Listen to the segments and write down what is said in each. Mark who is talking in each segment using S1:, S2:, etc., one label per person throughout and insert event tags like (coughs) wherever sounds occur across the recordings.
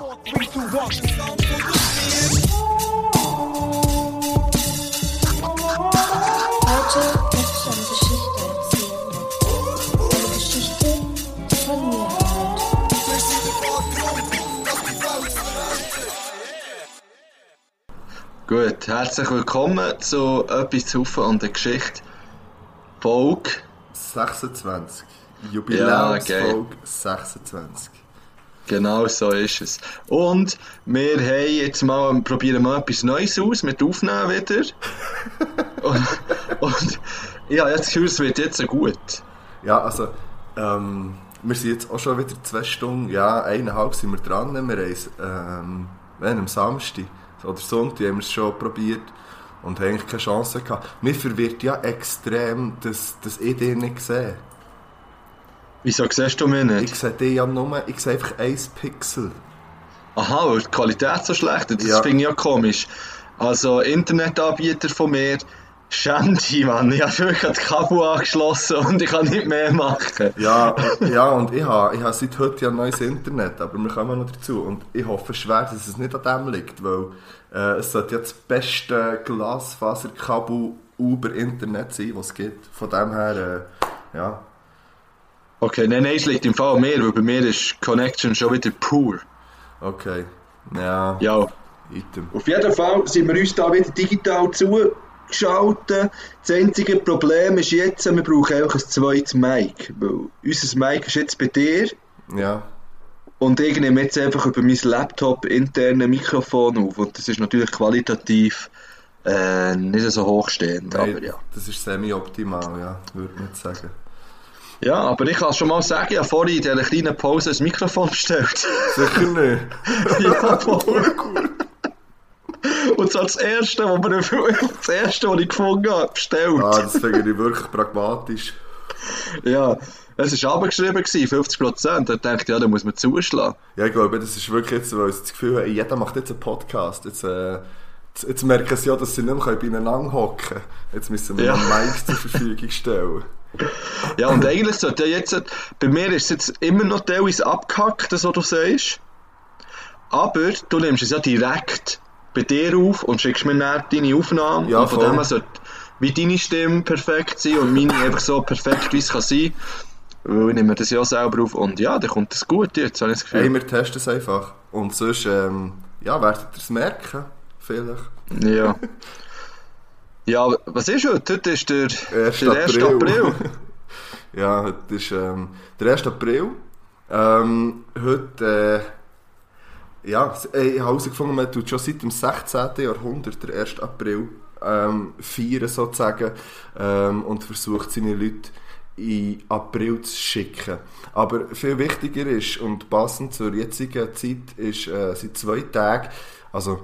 S1: Heute möchte ich eine Geschichte erzählen. Eine Geschichte von mir.
S2: Gut, herzlich willkommen zu etwas zu und der Geschichte. Folge.
S3: 26.
S2: Ja,
S3: Jubiläumsfolge 26.
S2: Genau so ist es. Und wir haben jetzt mal, probieren mal etwas Neues aus mit Aufnehmen wieder. (laughs) und, und habe jetzt Gefühl, es wird jetzt gut.
S3: Ja, also, ähm, wir sind jetzt auch schon wieder zwei Stunden, ja, eineinhalb sind wir dran. Wir haben es, ähm, am Samstag oder Sonntag haben wir es schon probiert und haben eigentlich keine Chance gehabt. Mir verwirrt ja extrem, dass, dass ich dich nicht sehe.
S2: Wieso siehst du mich
S3: Ich
S2: nicht?
S3: sehe dich ja nur, ich sehe einfach ein Pixel.
S2: Aha, weil die Qualität so schlecht ist. Das
S3: Ja.
S2: finde ich ja komisch. Also, Internetanbieter von mir, dich, Mann. Ich habe wirklich das Kabel angeschlossen und ich kann nicht mehr machen.
S3: Ja, ja und ich habe, ich habe seit heute ja neues Internet, aber wir kommen noch dazu. Und ich hoffe schwer, dass es nicht an dem liegt, weil äh, es sollte ja das beste Glasfaserkabel über Internet sein, was es gibt. Von dem her, äh, ja.
S2: Okay, nein, nein, es liegt im Fall an mir, weil bei mir ist Connection schon wieder pur.
S3: Okay. Ja,
S2: Ja.
S3: item.
S2: Auf jeden Fall sind wir uns da wieder digital zugeschaltet. Das einzige Problem ist jetzt, wir brauchen einfach ein zweites Mic. Weil unser Mic ist jetzt bei dir
S3: Ja.
S2: und ich nehme jetzt einfach über mein Laptop interne Mikrofon auf. Und das ist natürlich qualitativ äh, nicht so hochstehend.
S3: Nein,
S2: Aber ja.
S3: Das ist semi-optimal, ja, würde ich nicht sagen.
S2: Ja, aber ich kann schon mal sagen, ich habe vorhin in dieser kleinen Pause ein Mikrofon bestellt.
S3: Sicher nicht. (laughs)
S2: ja, voll (laughs) Und zwar das erste, was mir das erste, was ich gefunden habe, bestellt.
S3: Ah, das finde ich wirklich pragmatisch.
S2: Ja, es war abgeschrieben, gewesen, 50 Prozent. Da dachte ich, ja, da muss man zuschlagen.
S3: Ja, ich glaube, das ist wirklich jetzt, weil sie das Gefühl haben, jeder macht jetzt einen Podcast. Jetzt, äh, jetzt, jetzt merken sie ja, dass sie nicht mehr beieinander hocken können. Jetzt müssen wir
S2: Ja.
S3: ja. Mics zur Verfügung stellen.
S2: Ja, und eigentlich sollte ja jetzt, bei mir ist es jetzt immer noch teilweise abgehackt, das, was du sagst. Aber du nimmst es ja direkt bei dir auf und schickst mir dann deine Aufnahme.
S3: Ja,
S2: und von
S3: voll.
S2: dem her sollte wie deine Stimme perfekt sein und meine einfach so perfekt, wie es kann sein. Weil ich nehme das ja selber auf und ja, dann kommt das gut jetzt, habe ich das Gefühl.
S3: Hey, wir testen es einfach. Und sonst, ähm, ja, werdet ihr es merken. Vielleicht.
S2: Ja. (laughs) Ja, was ist heute? Heute ist der,
S3: 1.
S2: der 1.
S3: April.
S2: April. (laughs)
S3: Ja, heute ist ähm, der 1. April. Ähm, heute, äh, ja, ich habe herausgefunden, man tut schon seit dem 16. Jahrhundert, der 1. April, ähm, feiern sozusagen ähm, und versucht seine Leute in April zu schicken. Aber viel wichtiger ist und passend zur jetzigen Zeit ist, äh, sind zwei Tage, also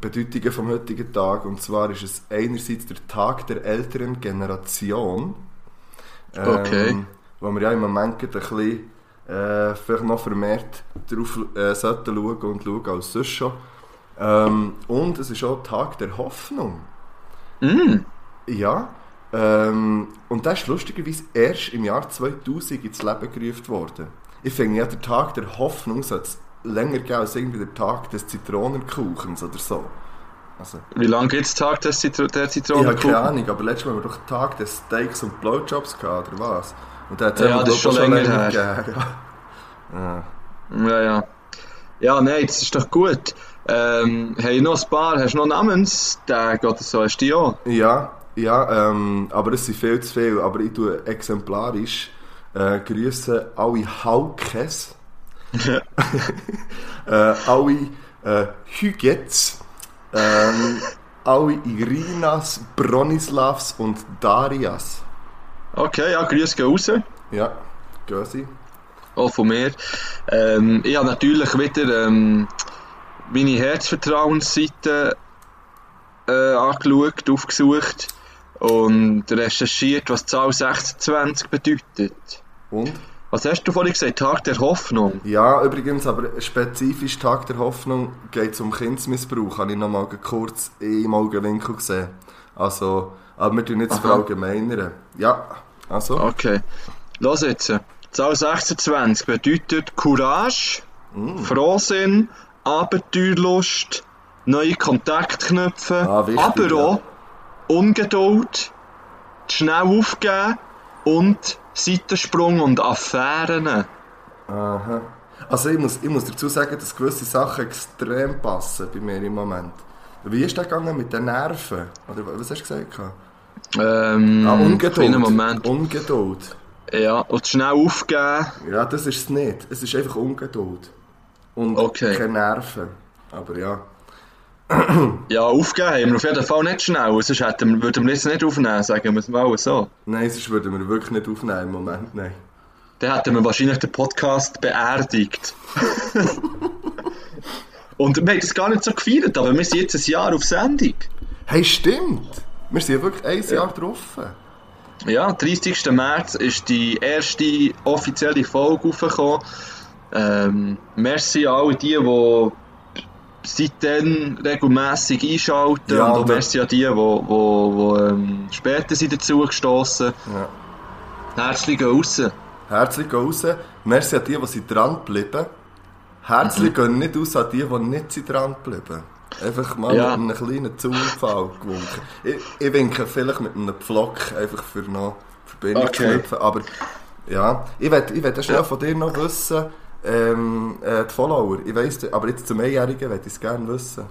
S3: Bedeutungen vom heutigen Tag, und zwar ist es einerseits der Tag der älteren Generation,
S2: Okay.
S3: ähm, wo wir ja im Moment ein bisschen äh, vielleicht noch vermehrt darauf äh, sollten schauen und schauen als sonst schon. Ähm, und es ist auch Tag der Hoffnung.
S2: Mm.
S3: Ja. Ähm, und das ist lustigerweise erst im Jahr 2000 ins Leben gerufen worden. Ich finde ja, der Tag der Hoffnung sollte es länger als irgendwie der Tag des Zitronenkuchens oder so. Also,
S2: Wie lange gibt es Tag des Zitro der
S3: ich habe
S2: Zitronenkuchen?
S3: keine Ahnung, aber letztes Mal haben wir doch Tag des Steaks und Blowjobs gehabt, oder was? Und der hat
S2: Ja, das ist schon länger
S3: gegeben. Ja. (laughs) Ja.
S2: Ja, ja. Ja, nein, das ist doch gut. Ähm, hey, noch ein paar, hast du noch Namenstage oder so? Hast du die auch?
S3: Ja, ja ähm, aber es sind viel zu viel. Aber ich tue exemplarisch äh, grüße alle Haukes, (laughs) äh, alle äh, Hügets, ähm, alle Irinas, Bronislavs und Darias.
S2: Okay, ja, Grüße gehen raus.
S3: Ja, Gösi.
S2: Auch von mir. Ähm, ich habe natürlich wieder ähm, meine Herzvertrauensseite äh, angeschaut, aufgesucht und recherchiert, was die Zahl 26 bedeutet.
S3: Und?
S2: Was hast du vorhin gesagt? Tag der Hoffnung.
S3: Ja, übrigens, aber spezifisch Tag der Hoffnung geht es um Kindsmissbrauch. Habe ich noch mal kurz im Augenwinkel gesehen. Also, aber wir tun
S2: Aha.
S3: verallgemeinern. Ja, also.
S2: Okay. Los jetzt. Zahl 26 bedeutet Courage, Frohsinn, Abenteuerlust, neue Kontakte knüpfen,
S3: Ah, wichtig,
S2: aber
S3: ja.
S2: auch Ungeduld, schnell aufgeben und Seitensprung und Affären.
S3: Aha. Also ich muss, ich muss dazu sagen, dass gewisse Sachen extrem passen bei mir im Moment. Wie ist das gegangen mit den Nerven? Oder was hast du gesagt?
S2: Ähm,
S3: Ah, Ungeduld.
S2: Moment.
S3: Ungeduld.
S2: Ja, und schnell aufgeben.
S3: Ja, das ist es nicht. Es ist einfach Ungeduld. Und
S2: Okay.
S3: keine Nerven. Aber ja.
S2: Ja, aufgeben haben wir auf jeden Fall nicht schnell, sonst hätten würden wir jetzt nicht aufnehmen, sagen wir es mal so.
S3: Nein, sonst würden wir wirklich nicht aufnehmen im Moment. Nein.
S2: Dann hätten wir wahrscheinlich den Podcast beerdigt. Und wir haben das gar nicht so gefeiert, aber wir sind jetzt ein Jahr auf Sendung.
S3: Hey, stimmt! Wir sind wirklich ein Jahr drauf.
S2: Ja, 30. März ist die erste offizielle Folge aufgekommen. Ähm, merci an alle die, die seitdem regelmässig einschalten
S3: Ja,
S2: und merci an die, die, die, die ähm, später sind dazu gestossen.
S3: Ja.
S2: Herzlich raus.
S3: Herzlich gehen raus. Merci an die, die sind dran geblieben. Herzlich
S2: Mhm.
S3: gehen nicht aus an die, die nicht sind dran geblieben. Einfach mal
S2: Ja.
S3: mit einem kleinen Zufall gewunken. Ich, ich winke vielleicht mit einem Pflock, einfach für noch Verbindung zu
S2: Okay.
S3: knüpfen. Aber ja, ich will, ich will schnell
S2: Ja.
S3: von dir noch wissen, ähm, äh, die Follower. Ich weiss, aber jetzt zum Einjährigen will ich es gerne wissen.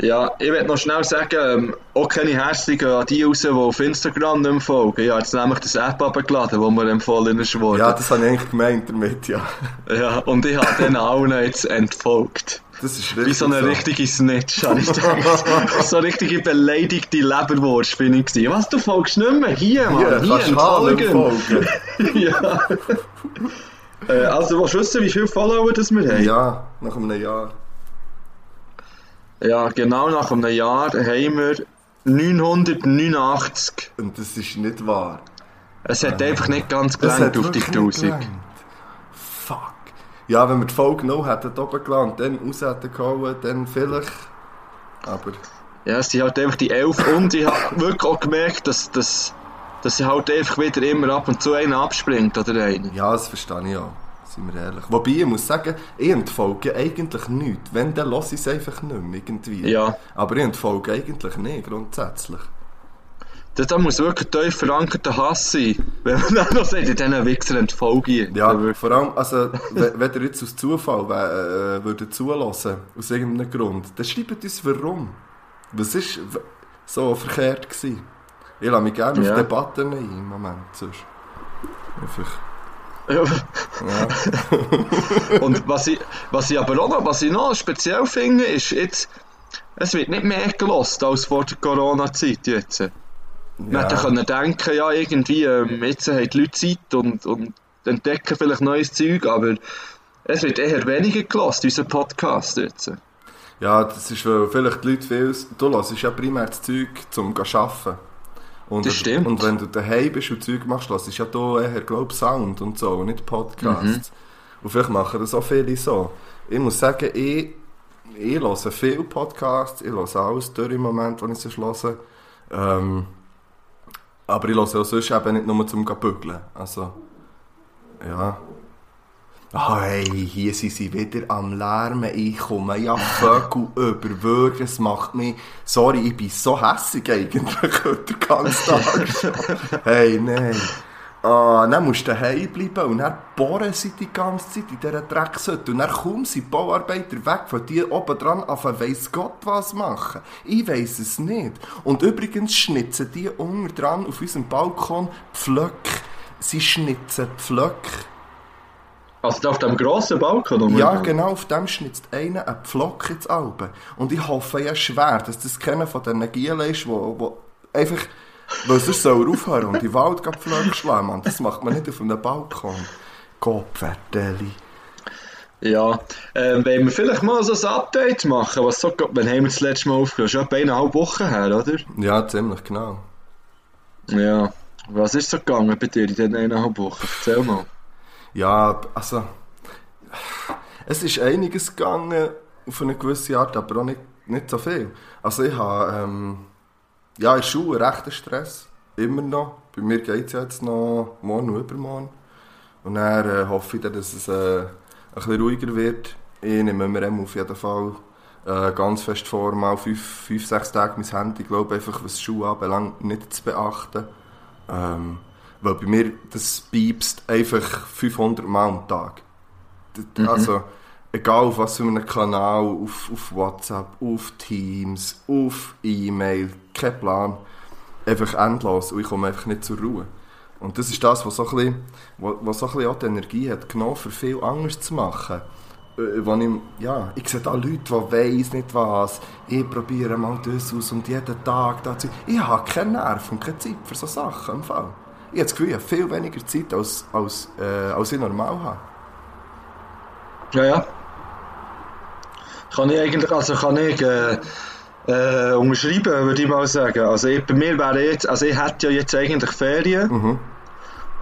S2: Ja, ich will noch schnell sagen, ähm, auch keine Herzlichen an die raus, die auf Instagram nicht mehr folgen. Habe jetzt nämlich das App abgeladen, wo mir empfohlen ist worden.
S3: Ja, das habe ich eigentlich gemeint damit, ja. (laughs)
S2: Ja, und ich habe denen allen jetzt entfolgt.
S3: Das ist
S2: Wie
S3: richtig
S2: so eine richtige Snitch, habe ich gedacht. (laughs) so eine richtige beleidigte Leberwurst bin ich gewesen. Was, du folgst nicht mehr? Hier, Mann,
S3: Hier,
S2: hier, entfolgen.
S3: folgen. (laughs)
S2: ja. Äh, also, willst du wissen, wie viele Follower das wir haben?
S3: Ja, nach einem Jahr.
S2: Ja, genau nach einem Jahr haben wir 989.
S3: Und das ist nicht wahr.
S2: Es hat einfach nicht ganz
S3: Das
S2: gelangt
S3: hat
S2: auf die
S3: wirklich nicht
S2: 1000.
S3: gelangt. Fuck. Ja, wenn wir die Folge noch hätten oben geladen, dann raus hätten gehauen, dann vielleicht. Aber
S2: Ja, es sind halt einfach die 11 und ich habe (laughs) wirklich auch gemerkt, dass, dass, dass sie halt einfach wieder immer ab und zu einer abspringt oder einer.
S3: ja, das verstehe ich auch. Sind wir ehrlich. Wobei, ich muss sagen, ich entfolge eigentlich nichts. Wenn, dann lasse ich es einfach nicht mehr irgendwie.
S2: Ja.
S3: Aber ich entfolge eigentlich nicht, grundsätzlich.
S2: Da, da muss wirklich ein tief verankerter Hass sein, (laughs) wenn man dann noch sagt, in diesen Wichser entfolge ich.
S3: Ja, vor allem, also, wenn, wenn ihr jetzt aus Zufall äh, würdet zulassen, aus irgendeinem Grund, dann schreibt uns warum. Was ist so verkehrt gewesen? Ich lasse mich gerne
S2: Ja.
S3: auf Debatten ein im Moment, sonst. Einfach,
S2: Ja.
S3: ja. (laughs)
S2: Und was ich, was ich aber auch noch, was ich noch speziell finde, ist jetzt, es wird nicht mehr gelost als vor der Corona-Zeit jetzt. Man hätte können denken, ja, irgendwie, ähm, jetzt haben die Leute Zeit und, und entdecken vielleicht neues Zeug, aber es wird eher weniger gelost, unser Podcast jetzt.
S3: ja, das ist, weil vielleicht die Leute viel... Du hörst ja primär das Zeug zum zu arbeiten. Und,
S2: Das stimmt.
S3: Und wenn du daheim bist und Zeug machst, hörst du ja da eher, glaub Sound und so, und nicht Podcasts.
S2: Mhm.
S3: Und vielleicht machen das auch viele so. Ich muss sagen, ich, ich höre viele Podcasts, ich höre alles durch im Moment, wenn ich sie höre. Ähm, aber ich höre auch sonst eben nicht nur zum Bügeln. Also, ja. Ah, hey, hier sind sie wieder am Lärmen. Ich komme ja Vögel (laughs) über. Wirklich, es macht mich... Sorry, ich bin so hässig eigentlich (laughs) heute den ganzen Tag schon. (laughs) Hey, nein. Ah, dann musst du daheim bleiben und dann bohren sie die ganze Zeit in dieser Dreckshütte. Und dann kommen sie Bauarbeiter weg von dir oben dran auf weiss Gott was machen. Ich weiss es nicht. Und übrigens schnitzen die unten dran auf unserem Balkon Pflöcke. Sie schnitzen Pflöcke.
S2: Also auf dem grossen Balkon? oder?
S3: Ja, genau, auf dem schnitzt einer einen Pflock ins Auge. Und ich hoffe ja schwer, dass das keiner von den Gielen ist, wo, wo einfach, weil sonst soll er aufhören und die Wald Pflöcke schlagen, Mann. Das macht man nicht auf einem Balkon. Gottverdeli.
S2: Ja, ähm, wollen wir vielleicht mal so ein Update machen, was so, wann haben wir das letzte Mal aufgehört? Schon etwa eineinhalb Wochen her, oder?
S3: Ja, ziemlich genau.
S2: Ja. Was ist so gegangen bei dir in diesen eineinhalb Wochen? Erzähl mal.
S3: Ja, also, es ist einiges gegangen auf eine gewisse Art, aber auch nicht, nicht so viel. Also ich habe, ähm, ja, in der Schule rechten Stress, immer noch. Bei mir geht es ja jetzt noch morgen und übermorgen. Und dann äh, hoffe ich, dann, dass es äh, ein bisschen ruhiger wird. ich nehme mir auf jeden Fall äh, ganz fest vor, mal fünf, fünf sechs Tage mein Handy, glaube einfach was Schuhe anbelangt, nicht zu beachten. Ähm, weil bei mir, das piepst einfach 500 Mal am Tag. D- Also, egal auf was für einem Kanal, auf, auf WhatsApp, auf Teams, auf E-Mail, kein Plan. Einfach endlos und ich komme einfach nicht zur Ruhe. Und das ist das, was so ein bisschen, was, so ein bisschen auch die Energie hat genommen, für viel anderes zu machen. Äh, Wenn ich, ja, ich sehe da Leute, die weiss nicht was. Ich probiere mal das aus und jeden Tag dazu. Ich habe keine Nerven und keine Zeit für so Sachen im Fall. Ich habe das Gefühl, ich habe viel weniger Zeit, als, als, äh, als ich normal habe.
S2: Ja, ja. Kann ich eigentlich, also kann ich äh, äh, unterschreiben, würde ich mal sagen. Also ich, bei mir wäre jetzt, also ich hätte ja jetzt eigentlich Ferien,
S3: Mhm.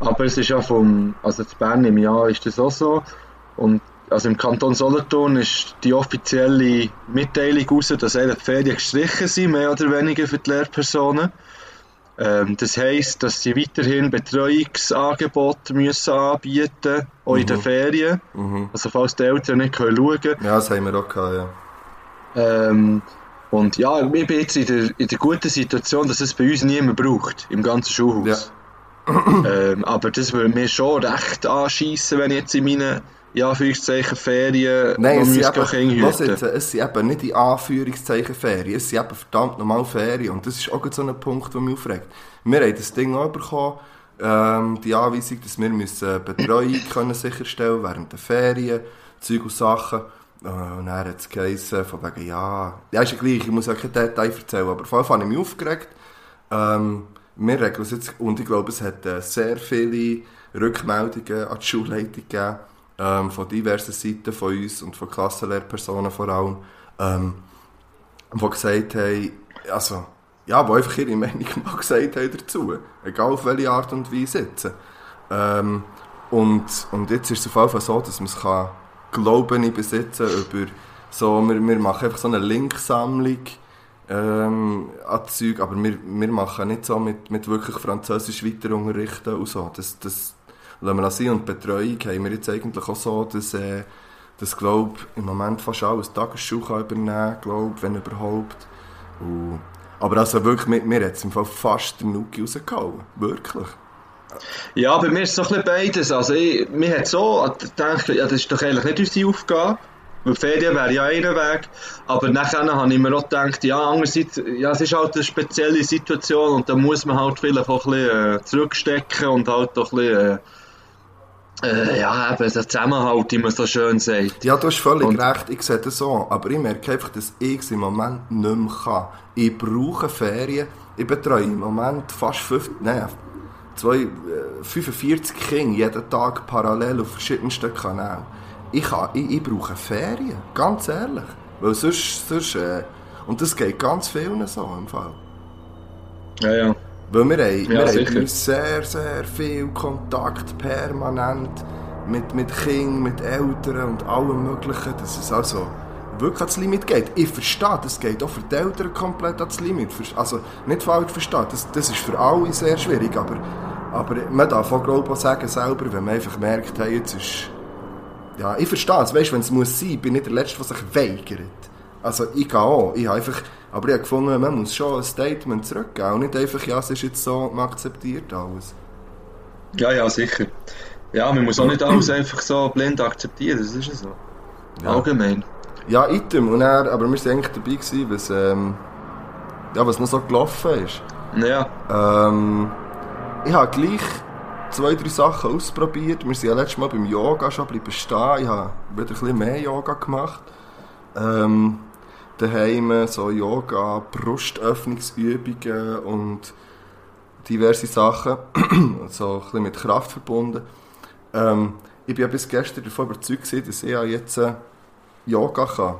S2: aber es ist ja vom, also in Bern im Jahr ist das auch so. Und also im Kanton Solothurn ist die offizielle Mitteilung raus, dass eigentlich die Ferien gestrichen sind, mehr oder weniger für die Lehrpersonen. Ähm, das heisst, dass sie weiterhin Betreuungsangebote müssen anbieten auch in den Ferien.
S3: Mhm.
S2: Also falls die Eltern nicht schauen können.
S3: Ja, das haben wir auch gehabt, ja.
S2: Ähm, und ja, ich bin jetzt in der, in der guten Situation, dass es bei uns niemand braucht, im ganzen Schulhaus. ähm, aber das würde mir schon recht anschiessen, wenn ich jetzt in meinen, ja, Anführungszeichen, Ferien
S3: Nein,
S2: noch
S3: es sind, eben, was jetzt, es sind eben nicht in Anführungszeichen Ferien, es sind eben verdammt normal Ferien und das ist auch so ein Punkt, der mich aufregt. Wir haben das Ding auch bekommen, ähm, die Anweisung, dass wir müssen Betreuung können sicherstellen während der Ferien, Zeug und Sachen. Äh, Und dann hat es geheißen, von wegen, ja, ja, ist ja gleich, ich muss ja kein Detail erzählen, aber vor allem habe ich mich aufgeregt. Ähm, wir regeln es jetzt, und ich glaube, es hat äh, sehr viele Rückmeldungen an die Schulleitung gegeben, ähm, von diversen Seiten von uns und von Klassenlehrpersonen vor allem, ähm, die gesagt haben, also, ja, die einfach ihre Meinung mal gesagt haben dazu, egal auf welche Art und Weise jetzt. Ähm, und, und jetzt ist es auf jeden Fall so, dass man es kann, glaube ich, besitzen über so, wir, wir machen einfach so eine Linksammlung ähm, an Zeug, aber wir, wir machen nicht so mit, mit wirklich Französisch weiterunterrichten und so. Das, das lassen. Und Betreuung haben wir jetzt eigentlich auch so, dass, äh, dass glaub, im Moment fast alles Tagesschule kann übernehmen kann, wenn überhaupt. Und, aber also wirklich, mir, mir hat es im Fall fast den Nuki rausgehauen. Wirklich.
S2: Ja, bei mir ist es so ein bisschen beides. Also ich, mir hat so gedacht, ja, das ist doch eigentlich nicht unsere Aufgabe. Weil Ferien wäre ja einer Weg. Aber nachher habe ich mir auch gedacht, ja, andererseits, ja, es ist halt eine spezielle Situation und da muss man halt vielleicht auch ein bisschen äh, zurückstecken und halt auch ein bisschen, äh, äh, ja, eben, den Zusammenhalt, wie man so schön sagt.
S3: Ja, du hast völlig
S2: Und-
S3: recht, ich sehe das so. Aber ich merke einfach, dass ich es im Moment nicht mehr kann. Ich brauche Ferien. Ich betreue im Moment fast 50, nein, zwei, äh, 45 Kinder jeden Tag parallel auf verschiedensten Kanälen. Ich, kann, ich, ich brauche Ferien, ganz ehrlich. Weil sonst, sonst äh, und das geht ganz vielen so im Fall.
S2: Ja, ja.
S3: Weil wir haben,
S2: Ja,
S3: wir haben sehr, sehr viel Kontakt permanent mit, mit Kindern, mit Eltern und allem Möglichen, dass es also wirklich ans Limit geht. Ich verstehe, das geht auch für die Eltern komplett ans Limit. Also nicht falsch verstehen, das, das ist für alle sehr schwierig, aber, aber man darf auch, glaube ich, auch sagen selber, wenn man einfach merkt, hey, jetzt ist... Ja, ich verstehe es, weißt, wenn es muss sein, bin ich der Letzte, der sich weigert. Also ich gehe auch, ich habe einfach, aber ich habe gefunden, man muss schon ein Statement zurückgeben und nicht einfach, ja, es ist jetzt so, man akzeptiert alles.
S2: Ja, ja, sicher. Ja, man muss auch nicht (clears throat) alles einfach so blind akzeptieren, das ist ja so.
S3: Ja.
S2: Allgemein.
S3: Ja, item, und dann, aber wir waren eigentlich dabei gewesen, was, ähm, ja, was noch so gelaufen ist.
S2: Ja,
S3: Ähm, ich habe gleich zwei, drei Sachen ausprobiert. Wir sind ja letztes Mal beim Yoga schon bleiben stehen. Ich habe wieder ein bisschen mehr Yoga gemacht. Ähm, daheim so Yoga, Brustöffnungsübungen und diverse Sachen. (clears throat) so ein bisschen mit Kraft verbunden. Ähm, ich bin ja bis gestern davon überzeugt, gewesen, dass ich ja jetzt äh, Yoga kann.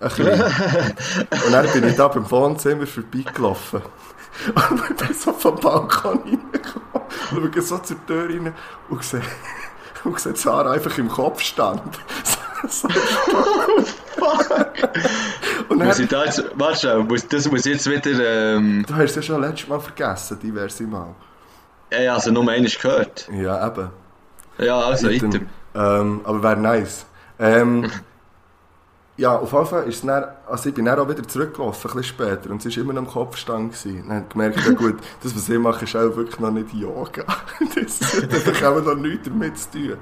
S3: Ein bisschen. (laughs) und dann bin ich da beim Wohnzimmer vorbeigelaufen. (laughs) Und ich bin so vom Balkon reingekommen, schaue so zur Tür rein und sehe, (laughs) und sehe Sarah einfach im Kopfstand. so, (laughs) und
S2: muss ich da jetzt, warte muss, das muss jetzt wieder, ähm,
S3: du hast es ja schon letztes Mal vergessen, diverse Mal.
S2: ja, also nur einmal gehört.
S3: Ja, eben.
S2: Ja, also,
S3: Item.
S2: item.
S3: Ähm, aber wäre nice. Ähm, (laughs) Ja, auf jeden Fall ist es dann, also ich bin dann auch wieder zurückgelaufen, ein bisschen später, und es war immer noch im Kopfstand. Gewesen. Dann habe ich gemerkt, ja gut, (laughs) das, was ich mache, ist auch wirklich noch nicht Yoga. (laughs) das hat auch noch nichts damit zu tun.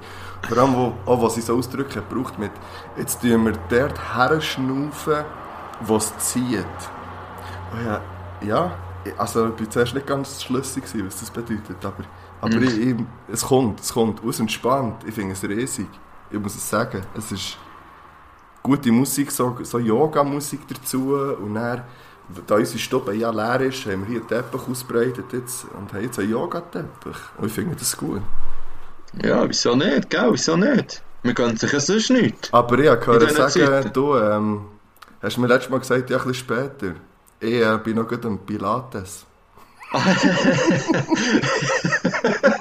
S3: Vor allem, wo, auch was ich so Ausdrücke braucht mit, jetzt tun wir dort herschnaufen, wo es zieht. Oh ja, ja, also ich war zuerst nicht ganz schlüssig, gewesen, was das bedeutet, aber, aber ich, ich, es kommt, es kommt, aus entspannt, ich finde es riesig. Ich muss es sagen, es ist gute Musik, so, so Yoga-Musik dazu und dann, da unsere Stube ja leer ist, haben wir hier einen Teppich ausbreitet jetzt und haben jetzt einen Yoga-Teppich und ich finde das gut.
S2: Ja, wieso nicht, gell? Wieso nicht? Man gönnt sich ja sonst nicht.
S3: Aber ich habe
S2: diesen
S3: sagen,
S2: Zeiten.
S3: du, ähm, hast mir letztes Mal gesagt, ja, ein bisschen später, ich äh, bin noch gut am Pilates. (laughs)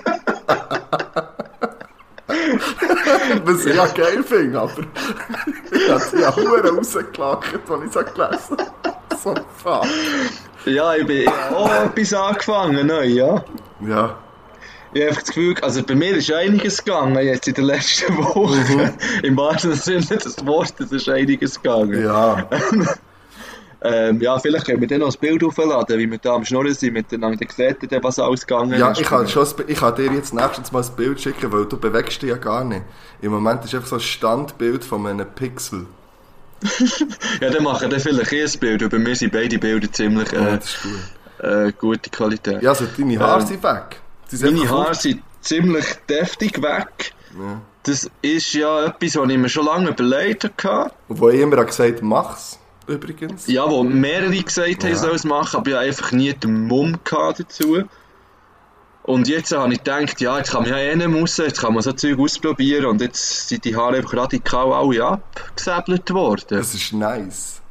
S3: (laughs) Was ich ja geil finde, aber (laughs) ich habe es ja verdammt rausgelacht, als ich es gelesen habe. So fuck.
S2: Ja, ich bin auch etwas angefangen, neu, ja.
S3: Ja,
S2: Ich habe einfach das Gefühl, also bei mir ist einiges gegangen jetzt in der letzten (laughs) Woche. Im wahrsten Sinne des Wortes ist einiges gegangen.
S3: ja.
S2: Ähm, ja, vielleicht können wir dann noch ein Bild aufladen, wie wir da am Schnurren sind miteinander. Ihr, dann, was alles gegangen
S3: Ja,
S2: ist.
S3: ich kann, schon, ich kann dir jetzt nächstes Mal ein Bild schicken, weil du bewegst dich ja gar nicht. Im Moment ist einfach so ein Standbild von einem Pixel. (laughs)
S2: Ja, dann machen wir vielleicht eh ein Bild, bei mir sind beide Bilder ziemlich
S3: Ja,
S2: äh,
S3: gut.
S2: äh, gute Qualität.
S3: Ja, also deine Haare
S2: Ähm,
S3: sind weg. Sie sind
S2: Meine Haare sind ziemlich deftig weg.
S3: Ja.
S2: Das ist ja etwas, was ich mir schon lange überlegt habe.
S3: Und wo ich immer habe gesagt mach's, übrigens.
S2: Ja, wo mehrere gesagt haben,
S3: Ja.
S2: ich soll es machen, aber ich habe einfach nie den Mumm dazu. Und jetzt habe ich gedacht, ja, jetzt kann man ja eh nicht raus, jetzt kann man so Zeug ausprobieren und jetzt sind die Haare einfach radikal alle abgesäbelt worden.
S3: Das ist nice.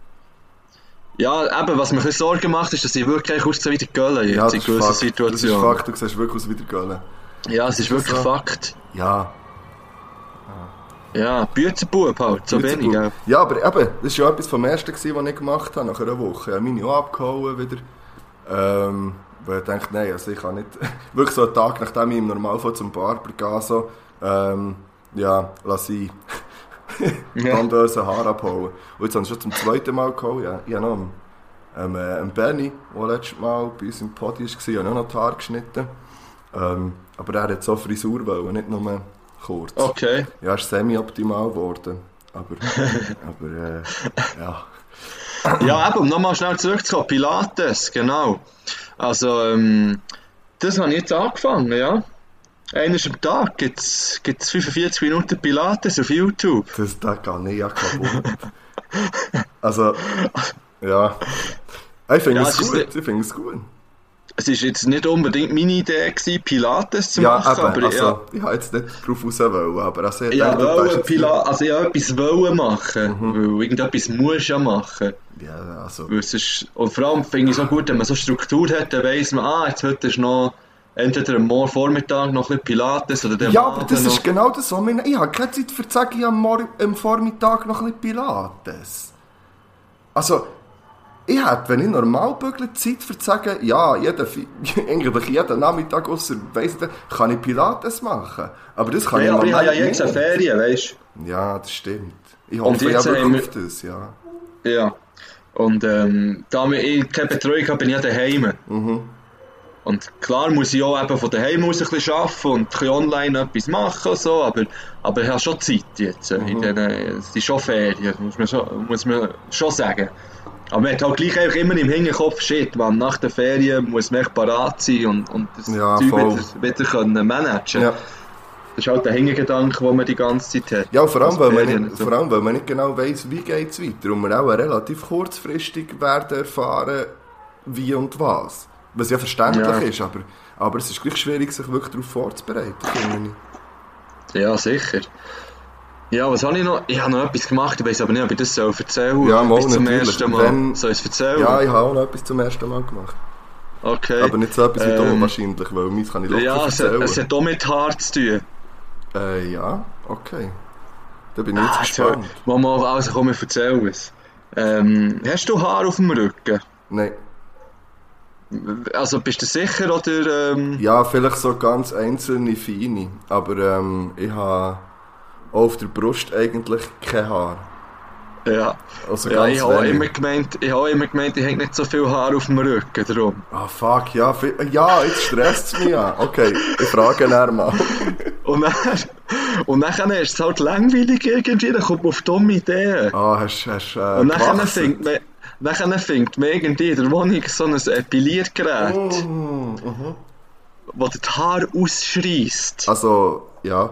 S2: Ja, eben, was mir ein bisschen Sorgen macht, ist, dass ich wirklich aussehe wie der Gölle jetzt
S3: Ja, das
S2: in
S3: ist
S2: gewissen
S3: Fakt. Das ist
S2: Situationen.
S3: Fakt, du siehst wirklich aus wie der Gölle.
S2: Ja, es ist wirklich
S3: so?
S2: Fakt.
S3: Ja.
S2: Ja, Büzenbub halt, so wenig.
S3: Ja, aber eben, das war ja etwas vom Ersten, gewesen, was ich gemacht habe, nach einer Woche. Ich habe meine auch abgehauen wieder. Ähm, weil ich dachte, nein, also ich kann nicht... (laughs) Wirklich so einen Tag, nachdem ich im Normalfall zum Barber gehe, so... Ähm, ja, lass ich (laughs)
S2: Ja.
S3: Tondöse Haar abhauen. Und jetzt habe ich schon zum zweiten Mal gehauen. Ja, ich habe noch einen, ähm, äh, einen Benny, der letztes Mal bei uns im Podi war, ich habe auch noch die Haare geschnitten. Ähm, aber er hat so Frisur wollen, nicht nur kurz.
S2: Okay.
S3: Ja, ist semi-optimal geworden. Aber, (laughs) aber äh, ja.
S2: Ja, eben, um nochmal schnell zurückzukommen, Pilates, genau. Also, ähm, das habe ich jetzt angefangen, ja. Einmal am Tag gibt es 45 Minuten Pilates auf YouTube.
S3: Das, das kann ich ja kaputt. Also, ja. Ich finde
S2: Ja,
S3: es gut. Ich finde es gut.
S2: Es war jetzt nicht unbedingt meine Idee, gewesen, Pilates zu
S3: Ja,
S2: machen,
S3: eben.
S2: aber
S3: Also, ich habe jetzt nicht drauf raus wollen, aber also, ich
S2: ja,
S3: denke, du
S2: wollen
S3: weißt jetzt
S2: Pila also ich wollte etwas wollen machen,
S3: Mhm.
S2: weil irgendetwas muss ja machen.
S3: Ja, also.
S2: Weil es ist, und vor allem finde ich es so gut, wenn man so Struktur hat, dann weiss man, ah, jetzt heute ist noch entweder am Morgen Vormittag noch ein bisschen Pilates oder der
S3: Ja, aber das
S2: noch.
S3: ist genau das, was wir... Ich habe keine Zeit für zu sagen, ich habe am Vormittag noch ein bisschen Pilates. Also, ich hätte, wenn ich normal bügle, Zeit für zu sagen, ja, jeden, (laughs) eigentlich jeden Nachmittag, ausser, weiss ich, kann ich Pilates machen. Aber das kann
S2: ja,
S3: ich
S2: aber ich habe ja jetzt eine. Ferien, weißt
S3: Ja, das stimmt. Ich hoffe
S2: haben
S3: wirklich
S2: wir-
S3: das, ja.
S2: du? Ja. Und ähm, da ich keine Betreuung habe, bin ich ja daheim.
S3: Mhm.
S2: Und klar muss ich auch eben von daheim aus ein bisschen arbeiten und ein bisschen online etwas machen und so, aber, aber ich habe schon Zeit jetzt. äh,
S3: Mhm.
S2: In den, es sind schon Ferien, muss man schon, muss man schon sagen. Aber man hat halt gleich einfach immer im Hinterkopf, shit, man, nach der Ferien muss man echt parat sein und, und das
S3: Ja,
S2: Zeug
S3: voll.
S2: wieder, wieder können managen
S3: Ja.
S2: Das ist halt der Hintergedanke, den man die ganze Zeit hat.
S3: Ja, vor allem, weil man nicht, vor allem, weil man nicht genau weiss, wie geht es weiter. Und wir auch relativ kurzfristig werden erfahren, wie und was. Was ja verständlich
S2: Ja.
S3: ist, aber, aber es ist gleich schwierig, sich wirklich darauf vorzubereiten, finde ich.
S2: Ja, sicher. Ja, was habe ich noch? Ich habe noch etwas gemacht, ich weiß aber nicht, ob ich das soll erzählen
S3: Ja, mal,
S2: zum ersten Mal.
S3: Wenn-
S2: Soll ich es erzählen?
S3: Ja, ich habe auch noch etwas zum ersten Mal gemacht.
S2: Okay.
S3: Aber nicht so etwas wie
S2: Ähm,
S3: wahrscheinlich, weil meins kann ich locker
S2: Ja, es,
S3: erzählen.
S2: es hat auch mit Haar zu tun.
S3: äh, ja, okay. Da bin ich jetzt
S2: Ah,
S3: gespannt.
S2: Mal, mal, also komm, ich erzähle es. Ähm, hast du Haar auf dem Rücken?
S3: Nein.
S2: Also bist du sicher oder... Ähm,
S3: Ja, vielleicht so ganz einzelne feine, aber ähm, ich habe auch auf der Brust eigentlich kein Haar.
S2: Ja.
S3: Also
S2: ja, ich habe immer gemeint, ich habe immer gemeint, ich hätte nicht so viel Haar auf dem Rücken, darum.
S3: Ah, fuck, ja, ja, jetzt stresst es mich ja. Okay, ich frage ihn mal.
S2: Und dann, und dann ist es halt langweilig irgendwie, dann kommt man auf dumme Ideen.
S3: Ah, hast du hast, äh,
S2: Und dann findet man, dann findet man irgendwie in der Wohnung so ein Epiliergerät,
S3: Mm, mhm.
S2: das dir die Haare ausschreisst.
S3: Also, ja.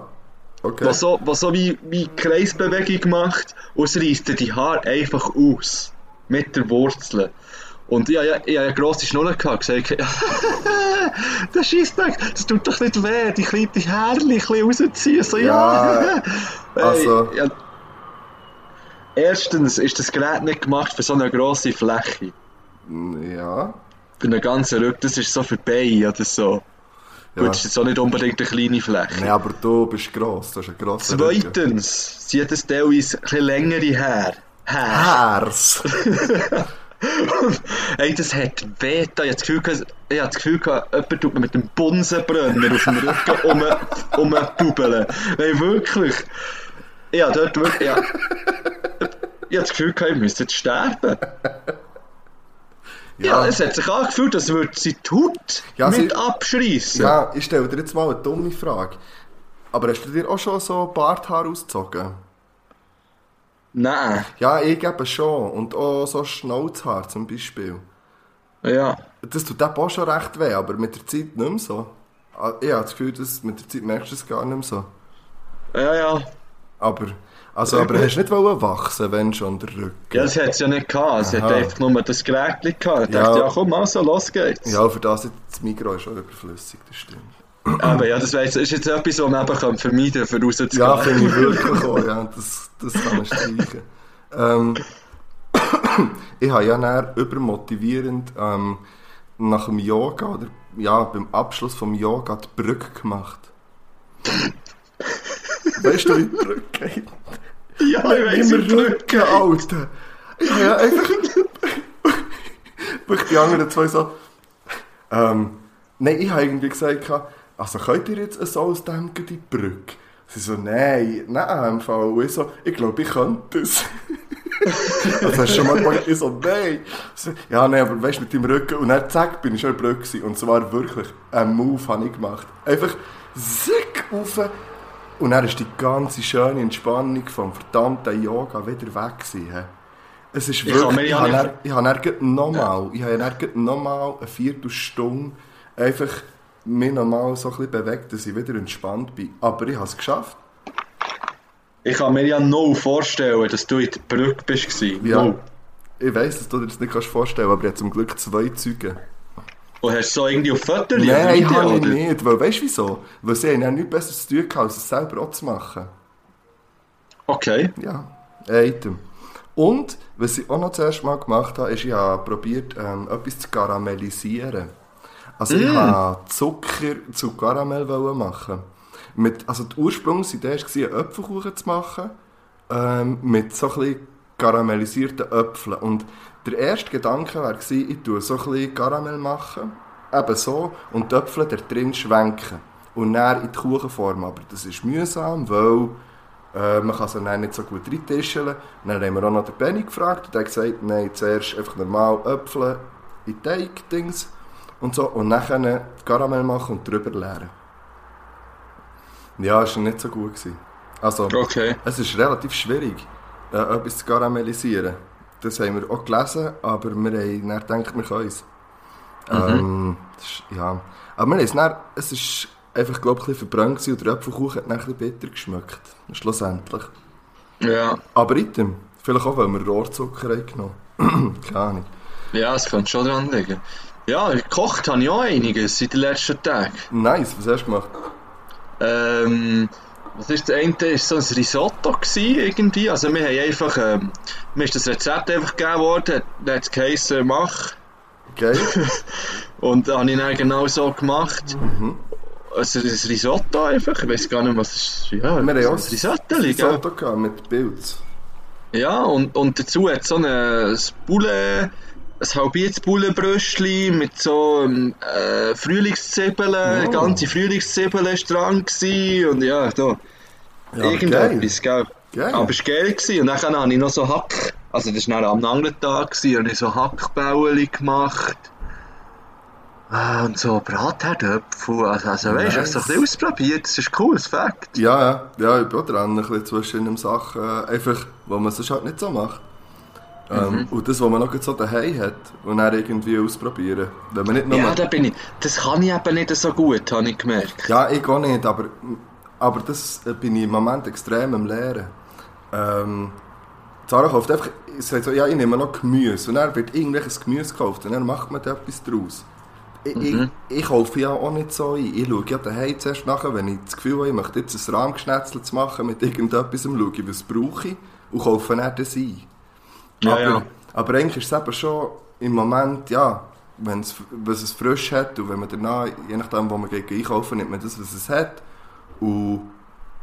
S3: Okay.
S2: Was so, was so wie, wie Kreisbewegung macht und es reißt die Haare einfach aus. Mit der Wurzel. Und ich, ich, ich hatte eine grosse Schnulle gehabt, gesagt, (laughs) der Scheissdreck, das tut doch nicht weh, die kleinen Härchen ein rausziehen. So, ja.
S3: Ja, (laughs)
S2: Hey,
S3: also-
S2: ja. Erstens ist das Gerät nicht gemacht für so eine grosse Fläche.
S3: Ja.
S2: Für einen ganzen Rücken, das ist so für Beine oder so.
S3: Ja.
S2: Gut, das ist jetzt auch nicht unbedingt eine kleine Fläche.
S3: Nee, aber du bist gross, du hast einen grossen Rücken.
S2: Zweitens sind das teilweise ein längere Haare. Haare.
S3: Hers. (laughs)
S2: Hey, das hat weh. da. Ich habe das Gefühl, gehabt- ich habe das Gefühl gehabt, jemand tut mir mit dem Bunsenbrenner auf dem Rücken (laughs) um, umtubeln. Nein, wirklich. Ja, dort wirklich, ja. Ich habe das Gefühl gehabt, ich müsste jetzt sterben. Ja, es hat sich angefühlt, als würde sie die Haut
S3: Ja,
S2: mit
S3: sie-
S2: abschreissen.
S3: Ja, ich stelle dir jetzt mal eine dumme Frage. Aber hast du dir auch schon so Barthaar ausgezogen?
S2: Nein.
S3: Ja, ich eben schon. Und auch so Schnauzhaar zum Beispiel.
S2: Ja.
S3: Das tut auch schon recht weh, aber mit der Zeit nicht mehr so. Ah, Ich habe das Gefühl, dass mit der Zeit merkst du es gar nicht mehr so.
S2: Ja, ja.
S3: Aber, also, aber hast du nicht wollen wachsen, wenn schon der Rücken?
S2: Ja, das hat sie ja nicht gehabt. Sie hat einfach nur das Gerät gehabt. Ich
S3: Ja.
S2: dachte, ja, komm, also, los geht's.
S3: Ja, für das jetzt das Mikro ist schon überflüssig, das stimmt.
S2: Aber ja, das weiss, ist jetzt etwas, was man eben vermeiden kann, für rauszugehen.
S3: Ja, finde ich wirklich auch, ja, das, das kann man streichen. ähm, (clears throat) ich habe ja dann übermotivierend ähm, nach dem Yoga, oder ja, beim Abschluss vom Yoga die Brücke gemacht. (laughs) weißt du, wie die Brücke geht?
S2: Ja, ich weiss, Brücke.
S3: Rücken, Alter. Ich habe ja einfach... Wirklich die anderen zwei so... Ähm, nein, ich habe irgendwie gesagt, also könnt ihr jetzt so ausdenken, die Brücke? Sie so, nein, nein, im Fall. Und ich so, ich glaube, ich könnte es. das (laughs) hast du schon mal gemacht. Ich so, nein. So, ja, nein, aber weißt du, mit deinem Rücken. Und dann, zack, bin ich schon in der Brücke. Und zwar wirklich, einen Move habe ich gemacht. Einfach, zick, rauf. Und dann ist die ganze schöne Entspannung vom verdammten Yoga wieder weg gewesen. Es ist wirklich, ich, habe ich habe nochmal, ich habe dann nochmal eine Viertelstunde einfach mich nochmal so ein bisschen bewegt, dass ich wieder entspannt bin. Aber ich habe es geschafft.
S2: Ich kann mir ja null vorstellen, dass du in der Brücke bist.
S3: Ja.
S2: Null.
S3: Ich weiss, dass du dir das nicht kannst vorstellen kannst, aber ich habe zum Glück zwei Zeugen.
S2: Und hast du so irgendwie auf Fotos
S3: Nein, habe ich nicht. Weil, weißt du wieso? Weil sie haben ja nichts Besseres zu tun gehabt, als es selber auch zu machen.
S2: Okay.
S3: Ja, ein Item. Und, was ich auch noch zuerst mal gemacht habe, ist, ich habe probiert, ähm, etwas zu karamellisieren. Also ich habe Zucker zu Karamell machen. Mit, also die Ursprungsidee war, einen Äpfelkuchen zu machen, ähm, mit so ein bisschen karamellisierten Äpfeln. Und der erste Gedanke war, ich tue so ein bisschen Karamell machen, eben so, und die Äpfel da drin schwenken. Und dann in die Kuchenform. Aber das ist mühsam, weil äh, man kann sie dann nicht so gut reintischeln. Dann haben wir auch noch den Benny gefragt und der hat gesagt, nein, zuerst einfach normal Äpfel in Teig-Dings und so und dann die Karamell machen und drüber leeren. Ja, es war nicht so gut. Gewesen. Also,
S2: Okay.
S3: es ist relativ schwierig, äh, etwas zu karamellisieren. Das haben wir auch gelesen, aber wir haben dann gedacht, wir können es. Ähm, das ist, ja. Aber wir haben es dann, es ist einfach, glaube ich, ein bisschen verbrannt und der Apfelkuchen hat dann ein bisschen bitter geschmeckt. Schlussendlich.
S2: Ja.
S3: Aber item, vielleicht auch, weil wir Rohrzucker haben genommen. (clears throat) Keine Ahnung.
S2: Ja, es könnte schon dran liegen. Ja, gekocht habe ich auch einiges in den letzten Tagen.
S3: Nice, was hast du gemacht?
S2: Ähm, was ist das eine? Ist so ein Risotto gewesen, irgendwie. Also wir haben einfach, ähm, mir ist das Rezept einfach gegeben worden, dann hat es geheißen, mach.
S3: Geil. (laughs)
S2: Und dann habe ich dann genau so gemacht.
S3: Mhm.
S2: Also ein Risotto einfach, ich weiß gar nicht, was es ist. Ja,
S3: Wir haben
S2: ein
S3: auch
S2: Risotto,
S3: ein? Risotto mit Pilz.
S2: Ja, und, und dazu hat so eine Bulle, ein halbiertes mit so ähm, äh, Frühlingszwiebeln,
S3: Oh.
S2: ganze Frühlingszwiebeln ist dran gewesen und ja, da,
S3: Ja,
S2: irgendetwas, gell?
S3: Geil.
S2: Aber es war geil. Gewesen. Und dann habe ich noch so Hack... Also das war am anderen Tag, gewesen, habe ich so Hackbäueli gemacht. Ah, Und so Bratherdöpfel. Also, also weißt du, ich habe so ein bisschen ausprobiert. Das ist ein cooles Fakt.
S3: Ja, ja, ja, ich bin auch dran, ein bisschen zwischen den Sachen, äh, einfach, wo man es halt nicht so macht. Ähm,
S2: Mhm.
S3: Und das, was man noch so daheim hat und dann irgendwie ausprobieren. Wenn man nicht nur...
S2: Ja, da bin ich... Das kann ich eben nicht so gut, habe ich gemerkt.
S3: Ja, ich auch nicht, aber, aber das äh, bin ich im Moment extrem am Lehren. Ähm, Sarah kauft einfach, sagt so, ja, ich nehme noch Gemüse. Und dann wird irgendwelches Gemüse gekauft und dann macht man da etwas draus. Ich,
S2: Mhm.
S3: ich, ich kaufe ja auch nicht so ein. Ich schaue ja daheim zuerst nachher, wenn ich das Gefühl habe, ich möchte jetzt ein Rahmgeschnetzel zu machen mit irgendetwas, schaue ich, was brauche ich und kaufe dann das ein.
S2: Ja,
S3: aber,
S2: ja.
S3: aber eigentlich ist es eben schon im Moment, ja, wenn's, was es frisch hat und wenn man danach, je nachdem, wo man geht einkaufen, nimmt man das, was es hat. Und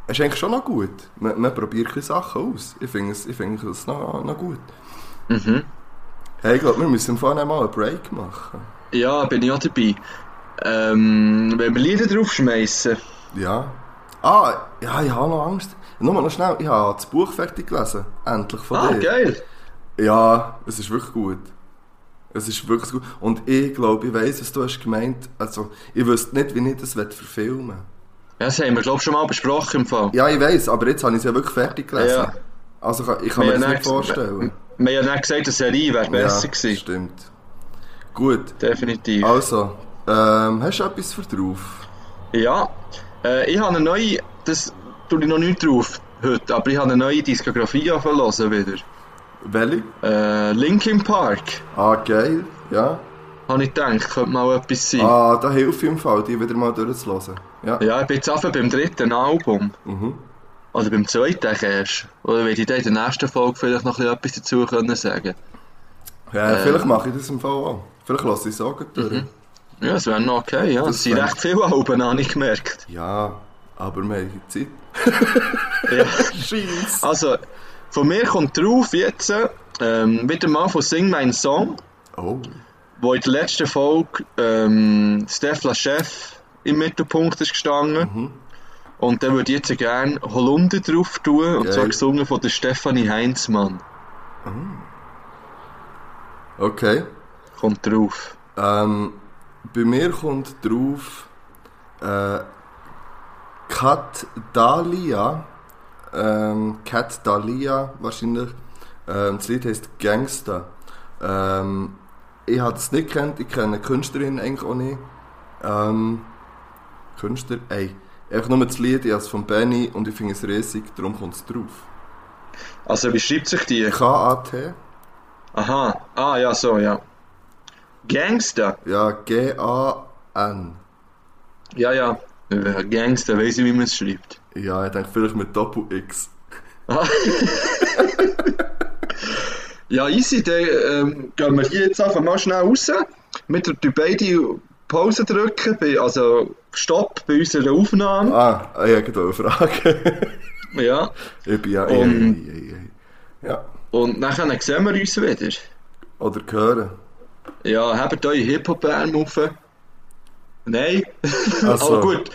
S3: es ist eigentlich schon noch gut. Man, man probiert Sachen aus. Ich finde es, ich finde es noch, noch gut.
S2: Mhm.
S3: Hey, ich glaube, wir müssen vorne mal einen Break machen.
S2: Ja, bin ich auch dabei. Ähm, wenn wir Lieder draufschmeißen.
S3: Ja. Ah, ja, ich habe noch Angst. Nur noch schnell, ich habe das Buch fertig gelesen. Endlich von
S2: Ah,
S3: dir.
S2: geil.
S3: Ja, es ist wirklich gut. Es ist wirklich gut. Und ich glaube, ich weiss, was du hast gemeint. Also, ich wüsste nicht, wie ich das verfilmen will.
S2: Ja, das haben wir, glaube ich, schon mal besprochen im Fall.
S3: Ja, ich weiss, aber jetzt habe ich es ja wirklich fertig gelesen.
S2: Ja.
S3: Also, ich kann- ich kann mir
S2: Wir
S3: das nicht vorstellen.
S2: Wir haben ja dann gesagt, eine Serie wäre besser
S3: ja,
S2: gewesen.
S3: stimmt. Gut.
S2: Definitiv.
S3: Also, ähm, hast du etwas für drauf?
S2: Ja, äh, ich habe eine neue, das tue ich noch nicht drauf heute, aber ich habe eine neue Diskografie anfangen wieder.
S3: Welche?
S2: Äh, Linkin Park,
S3: Ah, geil. Ja.
S2: habe ich gedacht, könnte mal etwas sein.
S3: Ah, da hilft im Fall, die wieder mal durchzulassen. Ja.
S2: Ja, ich bin jetzt einfach beim dritten Album.
S3: Mhm.
S2: Oder beim zweiten erst. Oder werde ich dann in der nächsten Folge vielleicht noch etwas dazu können sagen.
S3: ja
S2: Äh.
S3: vielleicht mache ich das im Fall auch. Vielleicht lasse ich es auch durch.
S2: Ja, das wäre noch okay, ja.
S3: Das
S2: Das sind
S3: wär-
S2: recht viele Alben, habe ich gemerkt.
S3: Ja, aber wir haben Zeit.
S2: Ja. (laughs)
S3: Scheiße.
S2: Also, von mir kommt drauf jetzt ähm, wieder mal von Sing Mein Song.
S3: Oh.
S2: wo in der letzten Folge ähm, Stefla Chef im Mittelpunkt ist gestanden.
S3: Mhm.
S2: Und dann würde ich jetzt gerne Holunder drauf tun, und
S3: Geil.
S2: zwar gesungen von der Stefanie Heinzmann.
S3: Okay.
S2: Kommt drauf.
S3: Ähm, bei mir kommt drauf äh, Kat Dahlia. Ähm, Kat Dahlia wahrscheinlich. Ähm, das Lied heißt Gangsta. Ähm, ich habe es nicht kennt, ich kenne Künstlerin eigentlich auch nicht. Ähm, Künstler, ey. Einfach nur das Lied, ich habe es von Benny und ich finde es riesig, darum kommt es drauf.
S2: Also, wie schreibt sich die?
S3: K-A-T?
S2: Aha. Ah, ja, so, ja. Gangster.
S3: Ja, G-A-N.
S2: Ja, ja. Äh, Gangster, weiss ich, wie man es schreibt.
S3: Ja, ich denke vielleicht mit Doppel-X. (laughs)
S2: Ja, easy, dann ähm, gehen wir hier jetzt einfach mal schnell raus. Wir drücken beide Pause drücken, bei, also Stopp bei unserer Aufnahme.
S3: Ah, ich habe eine Frage. (laughs)
S2: Ja.
S3: ich bin ja... Ei, ei, ei, ei. Ja.
S2: Und dann sehen wir uns wieder.
S3: Oder hören.
S2: Ja, habt eure Hip-Hop-Arm auf. Nein.
S3: Ach so. (laughs)
S2: Aber gut.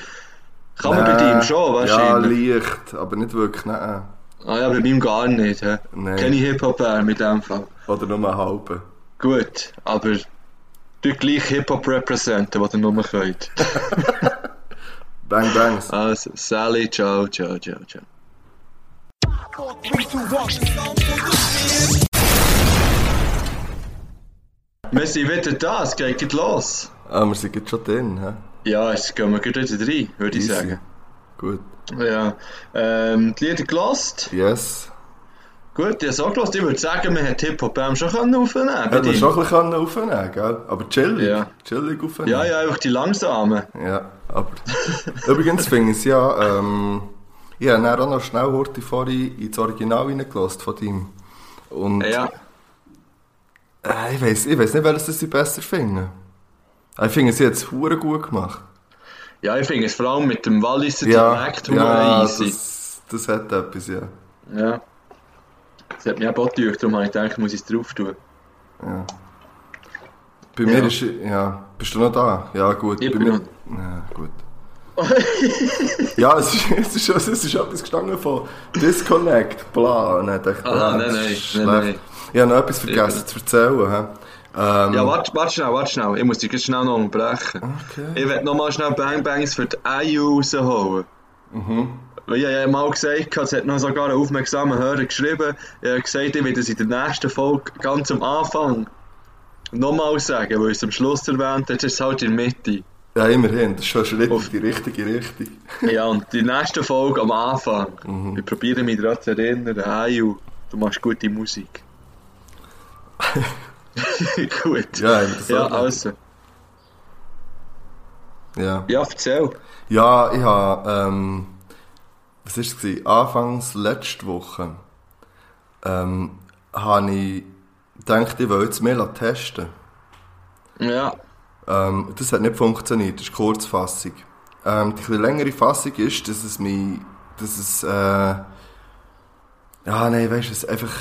S2: Kann man bei dir schon,
S3: Ja,
S2: wahrscheinlich.
S3: leicht, aber nicht wirklich, nein.
S2: ah ja, bei meinem gar nicht. He.
S3: Nein.
S2: Keine Hip-Hop-Arm in dem Fall.
S3: Oder nur einen halben.
S2: Gut, aber du gleich Hip-Hop representen, was ihr nur könnt.
S3: Bang, bangs.
S2: Also, Sally, ciao, ciao, ciao, ciao. Wir sind wieder da, es geht los.
S3: Ah, wir sind jetzt schon drin, hä?
S2: Ja, jetzt gehen wir gleich wieder rein, würde ich
S3: Easy.
S2: sagen.
S3: Gut.
S2: Ja, ähm, die Lieder gelost.
S3: Yes.
S2: Gut, ich habe so gelost. Ich würde sagen, wir hätten Hip-Hop-Bam schon können aufnehmen können.
S3: Hätten wir schon bisschen aufnehmen gell? Aber chillig.
S2: Ja.
S3: Chillig aufnehmen.
S2: Ja, ja, einfach die langsamen.
S3: Ja, aber... (laughs) Übrigens finde ich es ja, ähm... Ich habe dann auch noch schnell heute vorhin ins Original reingelassen von ihm. Und...
S2: Ja,
S3: Äh, ich weiß ich weiss nicht, welches das sie besser finden. Ich finde, sie hat es hure gut gemacht.
S2: ja ich finde es vor allem mit dem Walliser
S3: Ja,
S2: Dialekt
S3: ja
S2: easy.
S3: das, das hat etwas, ja.
S2: Ja. Das hat mich auch gedacht, darum habe ich gedacht, muss ich es drauf tun.
S3: ja. Bei mir
S2: Ja.
S3: ist... Ja, bist du noch da? Ja, gut.
S2: Ich
S3: Bei
S2: bin
S3: mir, Ja, gut. (laughs) Ja, es ist, es ist, es ist etwas gestanden von Disconnect, bla. Und dann dachte ich, ah,
S2: nein,
S3: das
S2: nein,
S3: ist
S2: nein, nein.
S3: Ich habe noch etwas vergessen zu erzählen. Ähm,
S2: Ja, warte, warte schnell, warte schnell. Ich muss dich schnell noch unterbrechen.
S3: Okay.
S2: Ich will noch mal schnell Bang Bangs für die IU rausholen. Weil ich habe ja mal gesagt, es hat noch sogar ein aufmerksamer Hörer geschrieben, ich habe gesagt, ich werde es in der nächsten Folge ganz am Anfang nochmal sagen, weil ich es am Schluss erwähnt jetzt ist es halt in der Mitte.
S3: Ja, immerhin, das ist schon ein Schritt
S2: Auf-
S3: die richtige Richtung. (laughs)
S2: Ja, und die nächste Folge am Anfang, ich probiere mich daran zu erinnern, IU, du machst gute Musik. (laughs) (laughs) Gut.
S3: Ja,
S2: ja also.
S3: Ja,
S2: Ja, erzähl.
S3: ja ich habe, ähm, was war es? Anfangs letzte Woche ähm, habe ich gedacht, ich will jetzt mehr testen.
S2: Ja,
S3: Ähm, das hat nicht funktioniert, das ist Kurzfassung. Ähm, die etwas längere Fassung ist, dass es mich, dass es, äh, ja, nein, weißt du, es einfach,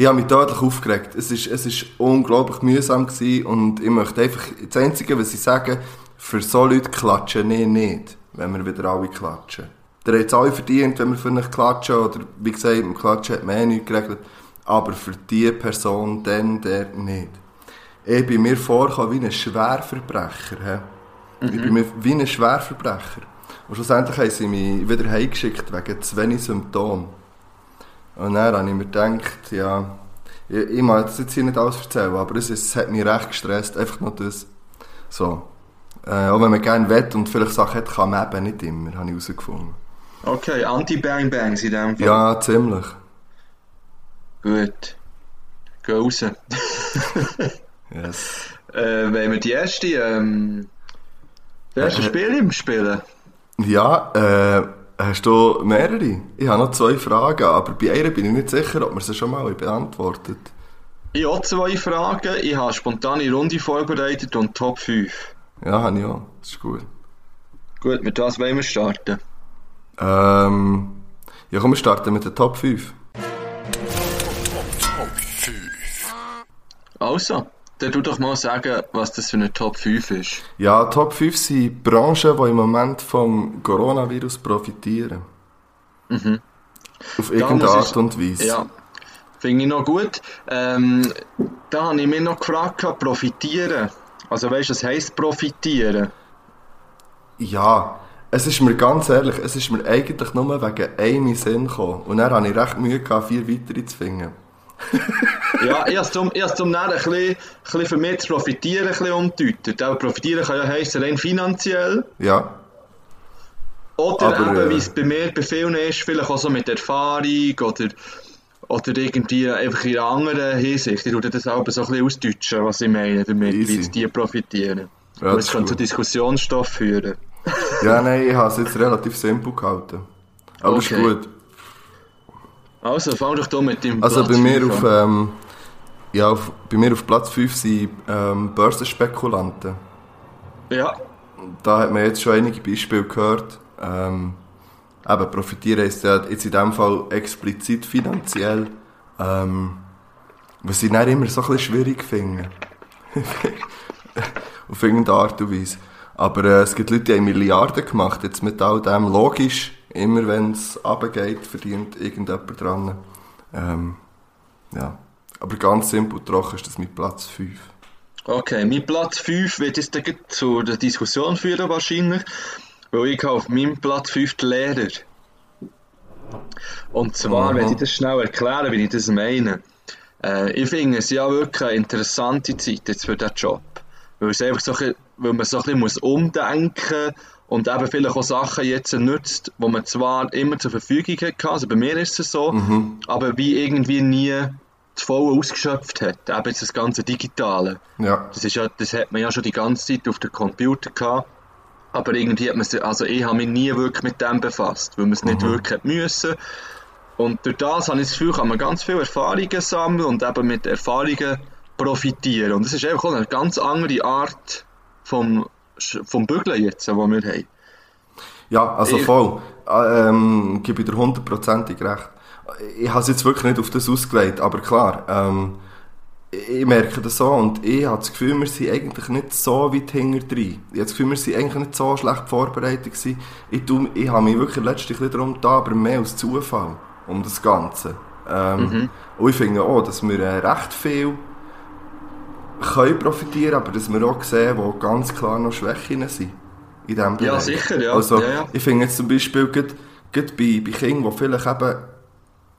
S3: ich habe mich deutlich aufgeregt. Es ist, es ist unglaublich mühsam gewesen und ich möchte einfach, das Einzige, was ich sage, für so Leute klatschen ich nicht, wenn wir wieder alle klatschen. Der hat es alle verdient, wenn wir für einen klatschen, oder wie gesagt, im Klatschen hat man eh nichts geregelt, aber für die Person dann, der nicht. Ich bin mir vorgekommen wie ein Schwerverbrecher. He. Ich bin mir wie ein Schwerverbrecher. Und schlussendlich haben sie mich wieder heimgeschickt wegen zu wenig Symptomen. Und dann habe ich mir gedacht, ja, ich, ich mag das jetzt hier nicht alles erzählen, aber es, ist, es hat mich recht gestresst, einfach nur das. So. Äh, auch wenn man gerne wett und vielleicht Sachen hat, kann man eben nicht immer, habe ich herausgefunden.
S2: okay, Anti-Bang Bangs in dem Fall.
S3: Ja, ziemlich.
S2: Gut. Geh raus. (laughs)
S3: Yes.
S2: Äh, wenn wir die erste, ähm, das erste
S3: Äh,
S2: Spiel im Spielen.
S3: Ja, äh, hast du mehrere? Ich habe noch zwei Fragen, aber bei einer bin ich nicht sicher, ob wir sie schon mal beantwortet
S2: Ich habe zwei Fragen. Ich habe eine spontane Runde vorbereitet und Top 5.
S3: Ja, habe ich auch. Das ist gut.
S2: Gut, mit was wollen wir starten?
S3: Ähm, ja, komm, wir starten mit der Top 5.
S2: Also, dann tu doch mal sagen, was das für eine Top 5 ist.
S3: Ja, Top 5 sind Branchen, die im Moment vom Coronavirus profitieren. Auf irgendeine Art und Weise.
S2: Ja, finde ich noch gut. Ähm, da habe ich mich noch gefragt, profitieren. Also weißt du, was heisst profitieren?
S3: Ja, es ist mir ganz ehrlich, es ist mir eigentlich nur wegen einem Sinn gekommen. Und dann hatte ich recht Mühe, gehabt, vier weitere zu finden. (laughs)
S2: Ja, ich habe es zum Nähren ein bisschen, ein bisschen für mich zu profitieren ein bisschen umgedeutet. Auch profitieren kann ja heissen rein finanziell.
S3: Ja,
S2: Oder
S3: Aber,
S2: eben,
S3: äh,
S2: wie es bei mir bei vielen ist, vielleicht auch so mit Erfahrung oder, oder irgendwie einfach in einer anderen Hinsicht. Ich tue das auch so ein bisschen ausdeutschen, was ich meine damit,
S3: Easy.
S2: wie die profitieren.
S3: Ja,
S2: Aber
S3: das ist
S2: könnte zu. Diskussionsstoff führen.
S3: ja nein, ich habe es jetzt relativ simpel gehalten. Aber das ist
S2: Okay.
S3: gut.
S2: Also, fang doch da mit dem
S3: Also
S2: Platz
S3: bei mir, auf, ähm, ja, auf, bei mir auf Platz 5 sind ähm, Börsenspekulanten.
S2: Ja,
S3: Da hat man jetzt schon einige Beispiele gehört. Ähm, eben, profitieren ist ja jetzt in dem Fall explizit finanziell. Ähm, was ich dann immer so ein bisschen schwierig finde. (laughs) Auf irgendeine Art und Weise. Aber äh, es gibt Leute, die haben Milliarden gemacht, jetzt mit all dem. Logisch, immer wenn es runtergeht, verdient irgendjemand dran. Ähm, ja. Aber ganz simpel und trocken ist das mit Platz 5.
S2: okay. Mein Platz 5 wird jetzt dann gleich zu der Diskussion führen wahrscheinlich, weil ich auf meinem Platz 5 die Lehrer. Und zwar
S3: Mhm.
S2: werde ich das schnell erklären, wie ich das meine. Äh, ich finde es ja wirklich eine interessante Zeit jetzt für diesen Job. Weil, es einfach so, weil man so ein bisschen muss umdenken und eben vielleicht auch Sachen jetzt nutzt, die man zwar immer zur Verfügung hatte, also bei mir ist es so, aber wie irgendwie nie das voll ausgeschöpft hat. Eben jetzt das ganze Digitale.
S3: Ja.
S2: Das, ist ja, das hat man ja schon die ganze Zeit auf dem Computer gehabt. Aber irgendwie hat man sich, also ich habe mich nie wirklich mit dem befasst, weil man es nicht wirklich müssen. Und durch das habe ich das Gefühl, kann man ganz viele Erfahrungen sammeln und eben mit Erfahrungen profitieren. Und das ist einfach auch eine ganz andere Art vom, vom Bügeln jetzt, die wir haben.
S3: Ja, also
S2: Ich-
S3: voll. Äh, Ähm, gebe ich dir hundertprozentig recht. Ich habe es jetzt wirklich nicht auf das ausgelegt, aber klar, ähm, ich merke das so und ich habe das Gefühl, wir sind eigentlich nicht so weit hinter drin. Ich habe das Gefühl, wir sind eigentlich nicht so schlecht vorbereitet gewesen. Ich, tu, ich habe mich wirklich letztlich darum da, aber mehr als Zufall um das Ganze. Ähm, Und ich finde auch, dass wir äh, recht viel können profitieren, aber dass wir auch sehen, wo ganz klar noch Schwächen sind in diesem Bereich.
S2: Ja, sicher, ja.
S3: Also,
S2: Ja, ja.
S3: ich finde jetzt zum Beispiel gerade, gerade bei, bei Kindern, die vielleicht eben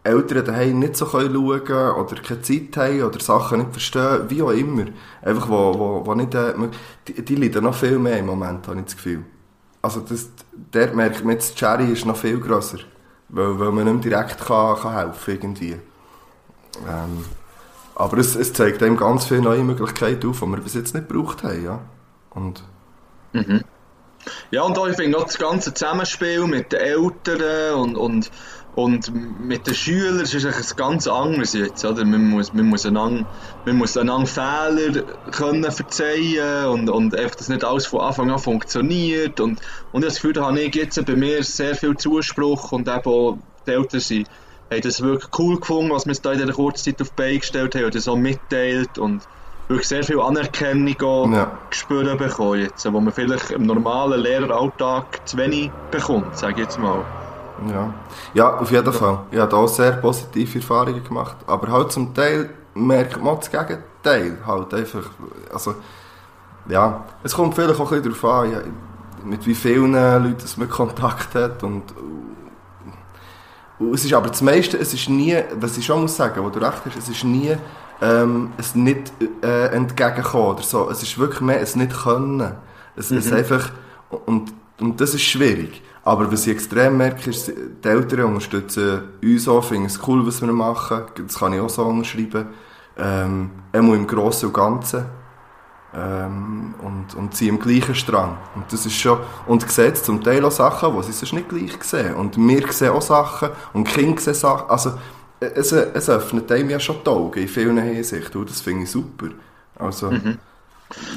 S3: Eltern daheim nicht so können schauen können oder keine Zeit haben oder Sachen nicht verstehen, wie auch immer. Einfach, wo, wo, wo nicht, äh, die, die leiden noch viel mehr im Moment, habe ich das Gefühl. Also, das, der merkt man jetzt, die Cherry ist noch viel grösser. Weil, weil man nicht direkt kann, kann helfen irgendwie. Ähm, aber es, es zeigt einem ganz viele neue Möglichkeiten auf, die wir bis jetzt nicht gebraucht haben, ja. Und,
S2: Ja, und auch, ich finde auch das ganze Zusammenspiel mit den Eltern und, und, und mit den Schülern ist eigentlich ganz anderes jetzt, oder? Man muss, man muss einander, man muss einander Fehler können verzeihen und, und einfach, dass nicht alles von Anfang an funktioniert und, und das Gefühl, da habe ich jetzt bei mir sehr viel Zuspruch und eben auch die Eltern sind, haben das wirklich cool gefunden, was wir da in dieser kurzen Zeit auf die Beine gestellt haben und das auch mitteilt und wirklich sehr viel Anerkennung auch
S3: Ja.
S2: gespürt bekommen jetzt, wo man vielleicht im normalen Lehreralltag zu wenig bekommt, sage ich jetzt mal.
S3: Ja. ja, auf jeden Fall. Ich habe da auch sehr positive Erfahrungen gemacht. Aber halt zum Teil merkt man das Gegenteil. Halt einfach, also, ja, es kommt vielleicht auch ein bisschen darauf an, mit wie vielen Leuten man Kontakt hat und es ist aber das meiste, es ist nie, was ich schon muss sagen, wo du recht hast, es ist nie ähm, es nicht äh, entgegenkommen oder so. Es ist wirklich mehr es nicht können. Es ist einfach, und, und das ist schwierig. Aber was ich extrem merke, ist, die Eltern unterstützen uns auch, finden es cool, was wir machen. Das kann ich auch so unterschreiben. Ähm, einmal im Grossen und Ganzen. Ähm, und, und sie im gleichen Strang. Und das ist schon, und sieht zum Teil auch Sachen, die sie sonst nicht gleich sehen. Und wir sehen auch Sachen, und die Kinder sehen Sachen. Also, es, es öffnet einem ja schon die Augen in vielen Hinsichten. Das finde ich super. Also,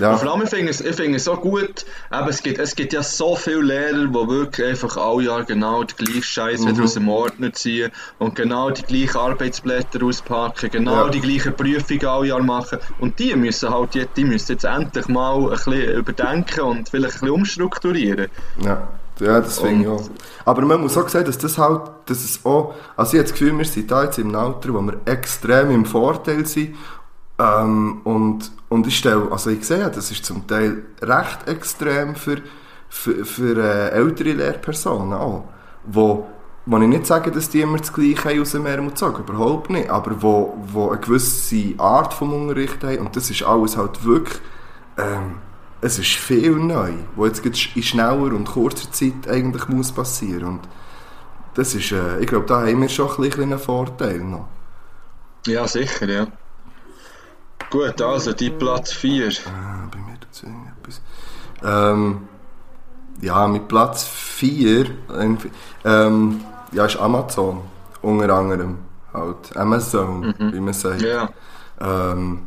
S3: ja.
S2: Und vor allem, ich finde es, ich finde es so gut, eben, es, gibt, es gibt ja so viele Lehrer, die wirklich einfach alle Jahr genau den gleichen Scheiß wieder aus dem Ordner ziehen und genau die gleichen Arbeitsblätter auspacken, genau
S3: Ja.
S2: die gleichen Prüfungen alle Jahr machen. Und die müssen halt jetzt, die müssen jetzt endlich mal ein bisschen überdenken und vielleicht ein bisschen umstrukturieren.
S3: Ja, ja das finde ich auch. Aber man muss auch sagen, dass das halt, dass es auch, also ich habe das Gefühl, wir sind da jetzt im Alter, wo wir extrem im Vorteil sind. Ähm, und, und ich stelle, also ich sehe, das ist zum Teil recht extrem für, für, für äh, ältere Lehrpersonen auch. Wo, wo ich nicht sage, dass die immer das Gleiche haben aus dem Ärmel gezogen, überhaupt nicht. Aber wo, wo eine gewisse Art vom Unterricht haben und das ist alles halt wirklich, ähm, es ist viel neu, wo jetzt in schneller und kurzer Zeit eigentlich muss passieren und das ist, äh, ich glaube, da haben wir schon ein bisschen einen Vorteil noch.
S2: Ja, sicher, ja. Gut, also die Platz 4.
S3: Äh, bei mir dazu irgendetwas. Ähm, ja, mit Platz 4 ähm, ja, ist Amazon, unter anderem halt, Amazon, wie man sagt.
S2: Ja.
S3: ähm,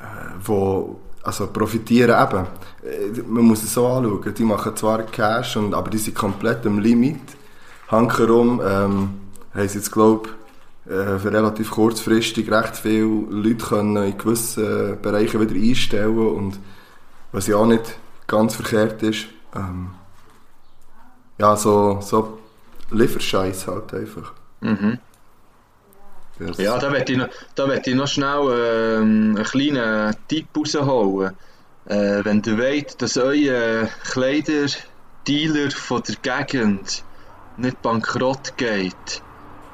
S3: äh, wo also profitieren eben. Äh, Man muss es so anschauen, die machen zwar Cash, und, aber die sind komplett am Limit. Hankerum ähm, haben sie jetzt, glaube äh, für relativ kurzfristig recht viele Leute können in gewissen Bereichen wieder einstellen und was ja auch nicht ganz verkehrt ist, ähm, ja, so, so Lieferscheiß halt einfach.
S2: Mhm. Ja, da möchte ich noch, da möchte ich noch schnell ähm, einen kleinen Tipp rausholen. Äh, wenn ihr wollt, dass euer Kleiderdealer von der Gegend nicht bankrott geht,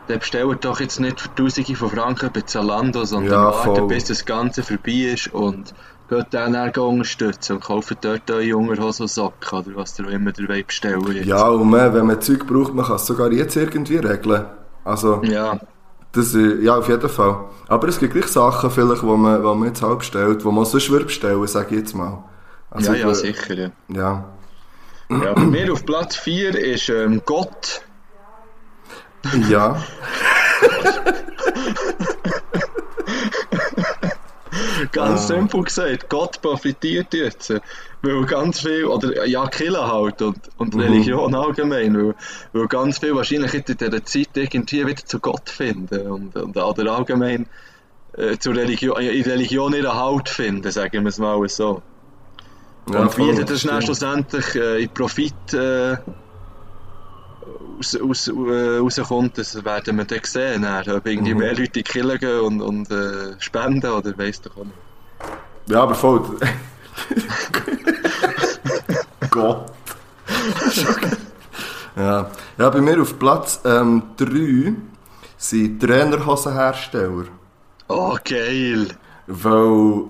S2: dann bestellt doch jetzt nicht für Tausende von Franken bei Zalando, sondern
S3: Ja,
S2: wartet, bis das Ganze vorbei ist und geht dann unterstützen und kauft dort eure Unterhosen und Socken oder was ihr auch immer ihr wollt bestellen jetzt.
S3: Ja, und man, wenn man Zeug braucht, man kann es sogar jetzt irgendwie regeln. Also,
S2: Ja,
S3: das, äh, ja, auf jeden Fall. Aber es gibt gleich Sachen, vielleicht, wo man, wo man jetzt halb bestellt, wo man sonst würde bestellen, sage ich jetzt mal. Also,
S2: ja, ja,
S3: ich-
S2: sicher, ja.
S3: Ja.
S2: Ja, bei mir auf Platz 4 ist ähm, Gott.
S3: Ja.
S2: Ganz
S3: Ah.
S2: simpel gesagt, Gott profitiert jetzt. Weil ganz viel, oder ja, Killer halt und, und
S3: Mhm.
S2: Religion allgemein, weil, weil ganz viel wahrscheinlich in dieser Zeit irgendwie wieder zu Gott finden. Und, und oder allgemein äh, zur Religion, in Religion ihren Halt finden, sagen wir es mal so.
S3: Ja,
S2: und wie das dann schlussendlich äh, in Profit äh, raus, raus, äh, rauskommt, das werden wir dann sehen. Dann, ob irgendwie
S3: Mhm.
S2: mehr Leute in die Kirche gehen und, und äh, spenden oder weiss doch auch nicht.
S3: Ja, aber voll. (laughs) Gott. ja. ja, bei mir auf Platz 3 sind Trainerhosenhersteller.
S2: Oh, geil!
S3: Weil.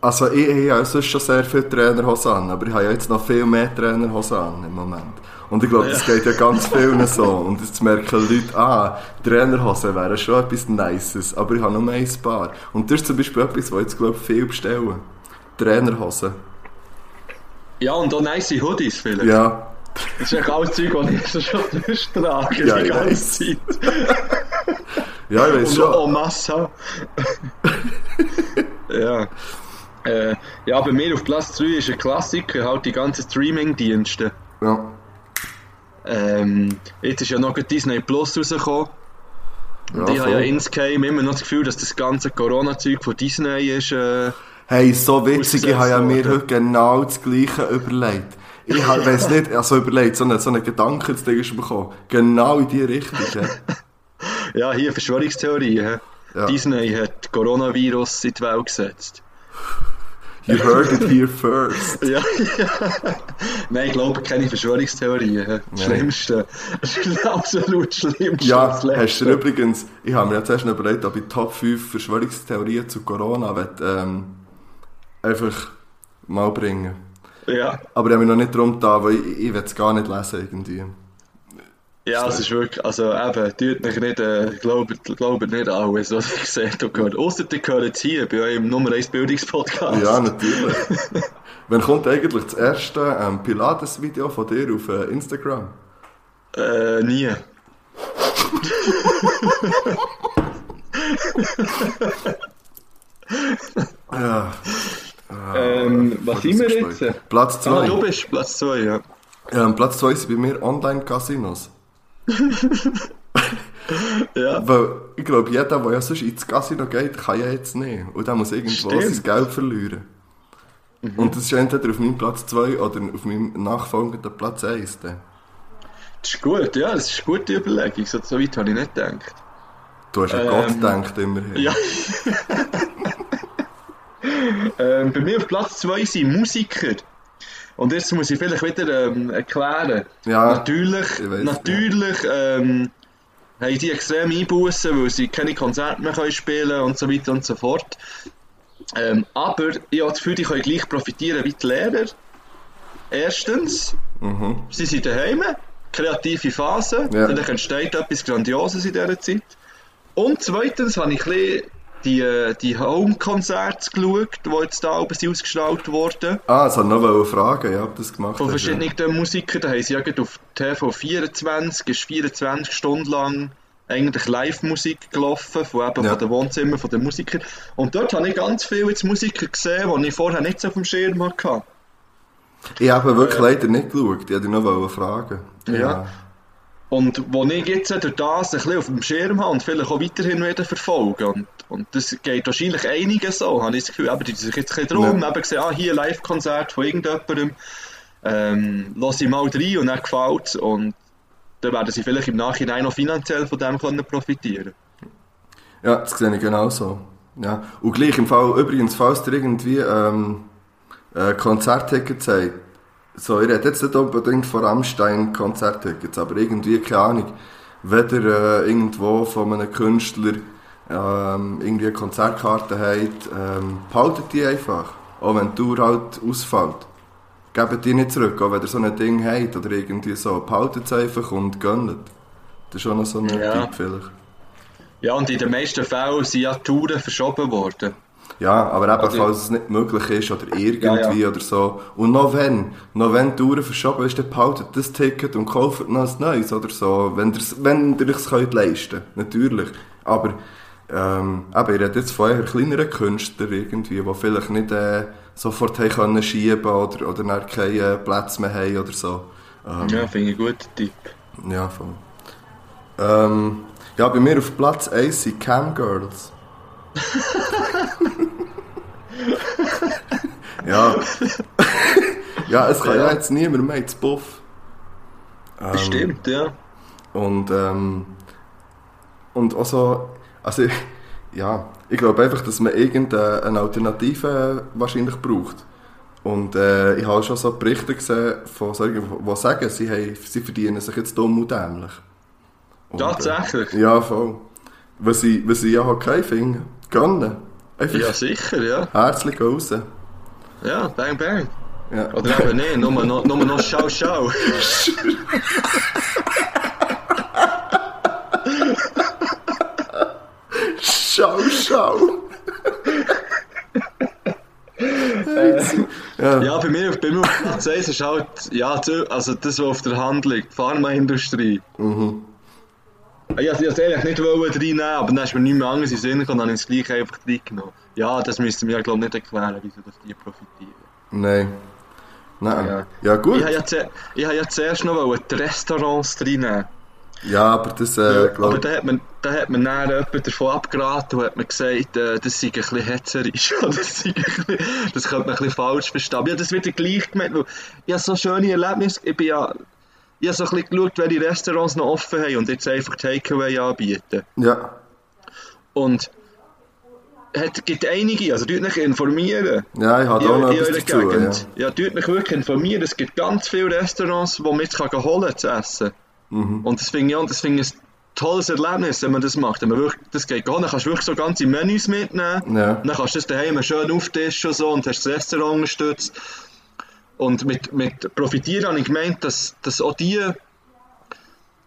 S3: Also, ich, ich habe sonst schon sehr viele Trainerhosen an, aber ich habe ja jetzt noch viel mehr Trainerhosen an im Moment. Und ich glaube, das geht ja ganz vielen so. Und jetzt merken Leute, ah, Trainerhosen wären schon etwas Nices, aber ich habe noch ein Paar. Und das ist zum Beispiel etwas, was jetzt, glaube ich, viel bestellen. Trainerhosen.
S2: Ja, und auch nice Hoodies vielleicht.
S3: Ja,
S2: Das ist echt alles Zeug, das ich schon durchtrage
S3: Ja,
S2: die
S3: ich
S2: ganze. Zeit. (laughs)
S3: ja, ich weiß
S2: Und
S3: schon.
S2: en masse. (laughs) ja. Äh, ja, bei mir auf Platz 3 ist ein Klassiker, halt die ganzen Streaming-Dienste.
S3: Ja.
S2: Ähm, jetzt ist ja noch Disney Plus rausgekommen. Und
S3: Ja,
S2: ich habe ja insgeheim immer noch das Gefühl, dass das ganze Corona-Zeug von Disney ist. Äh,
S3: Hey, so witzig, ich habe ja mir heute genau das Gleiche überlegt. Ich habe, weiss nicht, also überlegt, so einen, so einen Gedanken zu bekommen. Genau in die Richtung. Ja. (laughs)
S2: ja, hier Verschwörungstheorie.
S3: Ja.
S2: Disney hat Coronavirus in die Welt gesetzt.
S3: You heard it here first. (laughs)
S2: Ja, ja. Nein, ich glaube keine Verschwörungstheorien. hä? Das Schlimmste. (laughs) Absolut Schlimmste.
S3: Ja, hast du übrigens, ich habe mir jetzt erst überlegt, ob ich Top 5 Verschwörungstheorien zu Corona will, ähm, einfach mal bringen.
S2: Ja,
S3: Aber ich habe mich noch nicht drum da, weil ich, ich will es gar nicht lesen irgendwie.
S2: Ja, es ist wirklich, also eben, tut mich nicht, äh, glaubt, glaubt nicht alles, was ich gesagt habe. gehört. Ausser die gehören jetzt hier bei eurem Nummer 1 Bildungspodcast.
S3: Ja, natürlich. (laughs) Wann kommt eigentlich das erste ähm, Pilates-Video von dir auf äh, Instagram?
S2: Äh, nie. (laughs)
S3: Ja.
S2: Ähm, was sind wir jetzt?
S3: Platz
S2: Ah, du
S3: 2.
S2: bist Platz 2, ja.
S3: ähm, Platz 2 sind bei mir Online-Casinos. (laughs)
S2: Ja,
S3: Weil ich glaube, jeder, der ja sonst ins Casino geht, kann ja jetzt nicht. Und der muss irgendwo
S2: Stimmt.
S3: sein Geld verlieren. Und das ist entweder auf meinem Platz 2 oder auf meinem nachfolgenden Platz 1. Dann.
S2: das ist gut, ja, das ist eine gute Überlegung. So, so weit habe ich nicht gedacht.
S3: Du hast an
S2: Ähm,
S3: Gott gedacht immerhin.
S2: Ja. (laughs) ähm, bei mir auf Platz 2 sind Musiker. Und jetzt muss ich vielleicht wieder ähm, erklären.
S3: Ja,
S2: natürlich, natürlich ähm, haben die extrem Einbußen, weil sie keine Konzerte mehr können spielen und so weiter und so fort. Ähm, aber ich habe das Gefühl, die können gleich profitieren wie die Lehrer. Erstens,
S3: Mhm.
S2: sie sind daheim, kreative Phase,
S3: Ja.
S2: vielleicht entsteht etwas Grandioses in dieser Zeit. Und zweitens habe ich ein bisschen die, äh, die Home-Konzerte geschaut, die jetzt da oben ausgestrahlt wurden.
S3: Ah, es hat noch eine Frage, ja, ob das gemacht
S2: Von
S3: hast. ja.
S2: verschiedenen Musikern, da haben sie ja auf TV 24, ist 24 Stunden lang eigentlich Live-Musik gelaufen, von, eben
S3: Ja.
S2: von den Wohnzimmern von den Musikern. Und dort habe ich ganz viele jetzt Musiker gesehen, die ich vorher nicht so auf dem Schirm hatte.
S3: Ich habe wirklich leider nicht geschaut, ich wollte noch fragen.
S2: Ja. Und wo ich jetzt durch das ein bisschen auf dem Schirm habe und vielleicht auch weiterhin wieder verfolge. Und, und das geht wahrscheinlich einigen so, habe ich das Gefühl. Aber die sich jetzt ein bisschen drum,
S3: Ja.
S2: eben gesehen, ah, hier ein Live-Konzert von irgendjemandem, ähm, lass ich mal rein und dann gefällt Und dann werden sie vielleicht im Nachhinein noch finanziell von dem können profitieren
S3: Ja, das sehe ich genauso. Ja. Und gleich im Fall, übrigens, falls ihr irgendwie ähm, äh, Konzerttickets habt, so, ich rede jetzt nicht unbedingt von Rammstein Konzerttickets, aber irgendwie, keine Ahnung, wenn ihr äh, irgendwo von einem Künstler ähm, irgendwie eine Konzertkarte habt, ähm, behaltet die einfach. Auch wenn die Tour halt ausfällt. Gebt die nicht zurück, auch wenn ihr so ein Ding habt oder irgendwie so. Behaltet es einfach und gönnt. Das ist schon noch so ein
S2: Ja.
S3: Tipp vielleicht.
S2: Ja, und in den meisten Fällen sind ja Touren verschoben worden.
S3: Ja, aber eben,
S2: Also-
S3: falls es nicht möglich ist oder irgendwie
S2: Ja,
S3: oder so. Und noch wenn, noch wenn die Touren verschoben ist, dann behaltet das Ticket und kauft noch ein neues oder so, wenn ihr wenn ihr es könnt leisten natürlich. Aber ähm, eben, ich rede jetzt von eher kleineren Künstlern irgendwie, die vielleicht nicht äh, sofort haben können schieben oder, oder dann keine Plätze mehr haben oder so. Ähm,
S2: Ja, finde ich einen guten Tipp.
S3: ja, voll. Ähm, ja, bei mir auf Platz 1 sind Camgirls. (laughs) ja. ja, es kann ja,
S2: Ja.
S3: jetzt niemand mehr ins Buff. Ähm,
S2: Das stimmt, ja.
S3: Und, ähm, und auch so, also, ja, ich glaube einfach, dass man irgendeine Alternative wahrscheinlich braucht. Und äh, ich habe schon so Berichte gesehen von solchen, die sagen, sie, haben, sie verdienen sich jetzt dumm und dämlich. Und,
S2: Tatsächlich?
S3: Äh, ja, voll. Was ich, was ich ja okay finde, gönnen. Einfach
S2: Ja, sicher, ja.
S3: herzlich raus.
S2: Ja, bang, bang.
S3: Ja.
S2: Oder eben nicht, nur noch, nur noch Schau, Schau.
S3: Schau, schau! ja.
S2: Ja, bei mir, bei mir auf Platz 1 ist halt, ja, also das, was auf der Hand liegt, die Pharmaindustrie.
S3: Mhm.
S2: Ich wollte es eigentlich nicht wollen reinnehmen, aber dann ist mir nichts mehr anderes in Sinn gekommen, dann habe ich es gleich einfach reingenommen. Ja, das müssten wir ja, glaube ich, nicht erklären, wieso dass die profitieren.
S3: Nein. Nein.
S2: Ja.
S3: Ja, gut.
S2: Ich habe ja, zu- ich habe ja zuerst noch wollen die Restaurants reinnehmen.
S3: Ja, aber das, äh,
S2: aber
S3: glaub,
S2: da hat man, da hat man dann jemand davon abgeraten und hat mir gesagt, äh, das sei ein bisschen hetzerisch. das, sei ein bisschen, das könnte man ein bisschen falsch verstehen. Aber habe das wieder gleich gemeint, weil ich habe so schöne Erlebnisse, ich bin ja, (laughs) ich habe so ein bisschen geschaut, welche Restaurants noch offen haben und jetzt einfach Takeaway anbieten.
S3: ja.
S2: Und es gibt einige, also tut mich informieren.
S3: Ja, ich habe
S2: in,
S3: auch noch
S2: in
S3: etwas dazu. Ja.
S2: Gegend. Ja, tut mich wirklich informieren. Es gibt ganz viele Restaurants, wo man jetzt kann holen kann zu essen.
S3: Mhm.
S2: Und das finde ich, auch- das finde ich ein tolles Erlebnis, wenn man das macht. Wenn man wirklich, das geht holen, dann kannst du wirklich so ganze Menüs mitnehmen.
S3: Ja.
S2: Dann kannst du das daheim schön auftischen und so und hast das Restaurant unterstützt. Und mit, mit Profitieren habe ich gemeint, dass, dass auch die,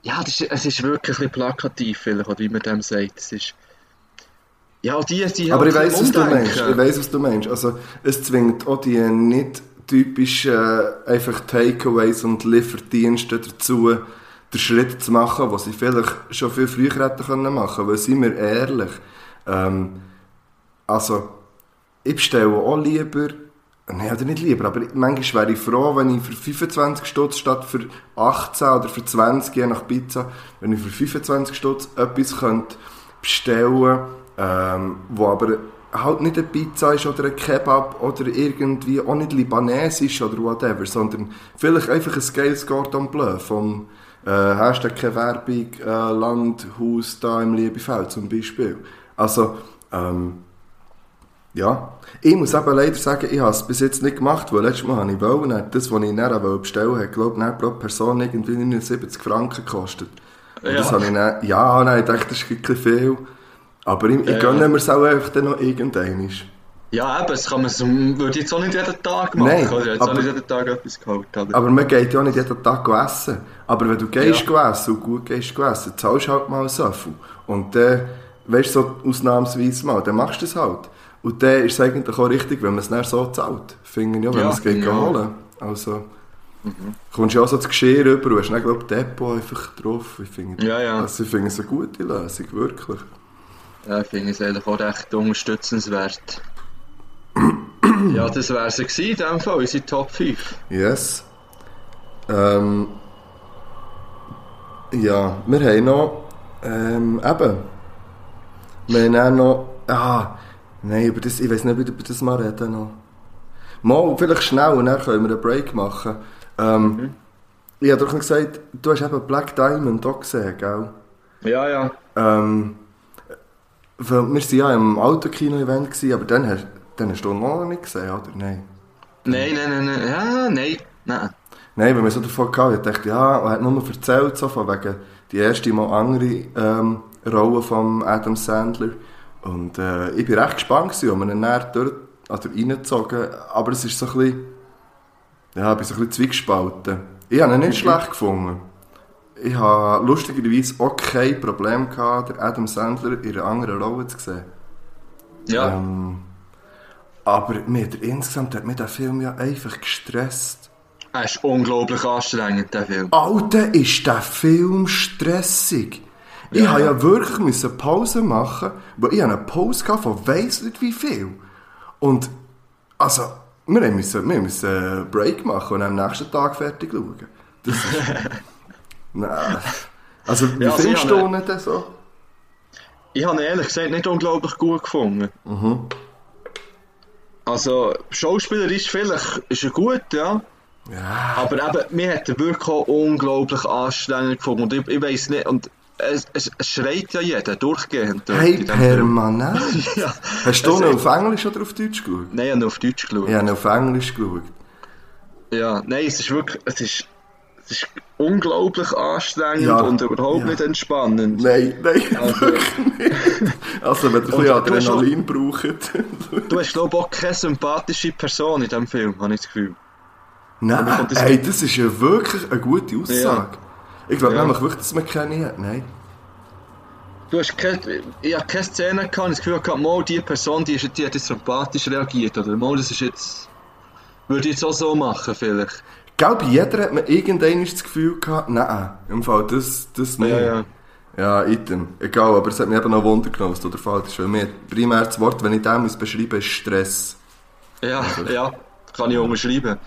S2: ja, das ist, es ist wirklich ein bisschen plakativ, vielleicht, oder wie man dem sagt. Es ist, ja, auch die, die
S3: Aber ich
S2: halt
S3: weiss, was du meinst. Ich weiss, was du meinst. Also, es zwingt auch die nicht typischen äh, einfach Takeaways und Lieferdienste dazu, den Schritt zu machen, was sie vielleicht schon viel früher hätten können machen. Weil, seien wir ehrlich, ähm, also, ich bestelle auch lieber, nein, oder nicht lieber, aber manchmal wäre ich froh, wenn ich für 25 Stutz statt für 18 oder für 20, je nach Pizza, wenn ich für 25 Stutz etwas könnte bestellen ähm, wo aber halt nicht eine Pizza ist oder ein Kebab oder irgendwie auch nicht libanesisch oder whatever, sondern vielleicht einfach ein geiles Cordon Bleu vom äh, Hashtag keine Werbung, äh, Landhaus da im Liebefeld zum Beispiel. Also, ähm, ja, ich muss eben leider sagen, ich habe es bis jetzt nicht gemacht, weil letztes Mal habe ich wollen, das, was ich wollte bestellen wollte, glaube ich, pro Person irgendwie 79 Franken gekostet. Und
S2: Ja.
S3: das habe ich dann, ja, nein, ich dachte, das ist bisschen viel. Aber ich, ich
S2: Ja,
S3: gönne mir es auch einfach dann noch irgendwann.
S2: Ja, eben, das kann man so, würde ich jetzt auch nicht jeden Tag machen.
S3: Nein,
S2: oder? Jetzt
S3: aber-
S2: auch nicht jeden Tag etwas geholt. Aber,
S3: Aber man geht ja auch nicht jeden Tag essen. Aber wenn du gehst
S2: Ja.
S3: essen und gut gehst essen, zahlst du halt mal so viel. Und dann, weißt du, so ausnahmsweise mal, dann machst du es halt. Und dann ist es eigentlich auch richtig, wenn man es dann so zahlt. Finde ich ja, wenn
S2: Ja,
S3: man es geht
S2: auch.
S3: holen. Also, kommst du ja auch so das Geschirr rüber und hast dann, glaube ich, Depot einfach drauf. Ich finde,
S2: Ja, ja.
S3: Also, ich finde es eine gute Lösung, wirklich.
S2: ja, ich finde es eigentlich auch recht unterstützenswert. (clears throat) ja, das wäre es gewesen, in dem Fall, unsere Top 5.
S3: Yes. Ähm, ja, wir haben noch, ähm, eben, wir haben auch noch, ah, nein, über das, ich weiß nicht, über das mal reden noch. Mal, vielleicht schnell, und dann können wir einen Break machen. Ähm, Ich habe doch noch gesagt, du hast eben Black Diamond auch gesehen, gell?
S2: Ja, ja.
S3: Ähm, weil wir waren ja im Autokino-Event, aber dann hast, dann hast du noch nicht gesehen, oder? Nein.
S2: Nein, nein, nein, nein. Ja, nein. Nein.
S3: Nein, wenn wir so davon gehabt, ich dachte, ja, er hat nur erzählt, so von wegen die erste mal andere ähm, Rolle von Adam Sandler. Und äh, ich bin recht gespannt ob wir ihn dann dort, also reingezogen, aber es ist so ein bisschen, ja, ich bin so ein bisschen zwiegespalten. Ich habe ihn nicht schlecht gefunden. Ich habe lustigerweise auch kein Problem gehabt, den Adam Sandler in einer anderen Rolle zu sehen.
S2: Ja.
S3: Ähm, aber mir hat insgesamt hat mich der Film ja einfach gestresst.
S2: Er ist unglaublich anstrengend, der Film.
S3: Alter, ist der Film stressig. Ich
S2: Ja.
S3: musste ja wirklich müssen Pause machen, weil ich eine Pause hatte von weiss nicht wie viel. Und, also, wir müssen, wir müssen einen Break machen und am nächsten Tag fertig schauen. Das ist... (laughs) Nein. Also, wie
S2: Ja, also
S3: findest du ihn denn so?
S2: Ich habe ihn ehrlich gesagt nicht unglaublich gut gefunden.
S3: Mhm.
S2: Also, schauspielerisch vielleicht ist er gut, ja.
S3: Ja.
S2: Aber eben, mir hat er wirklich auch unglaublich anstrengend gefunden. Und ich, ich weiß nicht, und es, es, es schreit ja jeder durchgehend. (laughs) (laughs) (laughs)
S3: Hey, permanent.
S2: Ja.
S3: Hast du ihn auf Englisch oder auf Deutsch geschaut?
S2: Nein, ich habe auf Deutsch geschaut.
S3: Ich habe auf Englisch geschaut.
S2: Ja, nein, es ist wirklich, es ist, es ist unglaublich anstrengend
S3: Ja,
S2: und überhaupt
S3: ja.
S2: nicht entspannend.
S3: Nein, nein,
S2: Also-
S3: nicht. Also, wenn ihr ein bisschen
S2: du
S3: Adrenalin braucht.
S2: Du hast, glaube ich, auch keine sympathische Person in diesem Film, habe ich das Gefühl.
S3: Nein,
S2: das-
S3: ey, das ist ja wirklich eine gute Aussage. Ich glaube
S2: Ja.
S3: nämlich wirklich, dass man keine hat. Nein.
S2: Du hast keine, ich habe keine Szene gehabt, und das Gefühl gehabt, mal, die Person, die, ist, die hat jetzt sympathisch reagiert, oder mal, das ist jetzt, würde ich jetzt auch so machen, vielleicht.
S3: Ich glaube, jeder hat man irgendwann das Gefühl gehabt, nein, im Fall, das, das nicht.
S2: Ja, ja.
S3: Ja, item. Egal, aber es hat mich eben noch Wunder genommen, was da der Fall ist. Weil mir primär das Wort, wenn ich muss beschreiben ist Stress.
S2: Ja, ja, kann ich unterschreiben.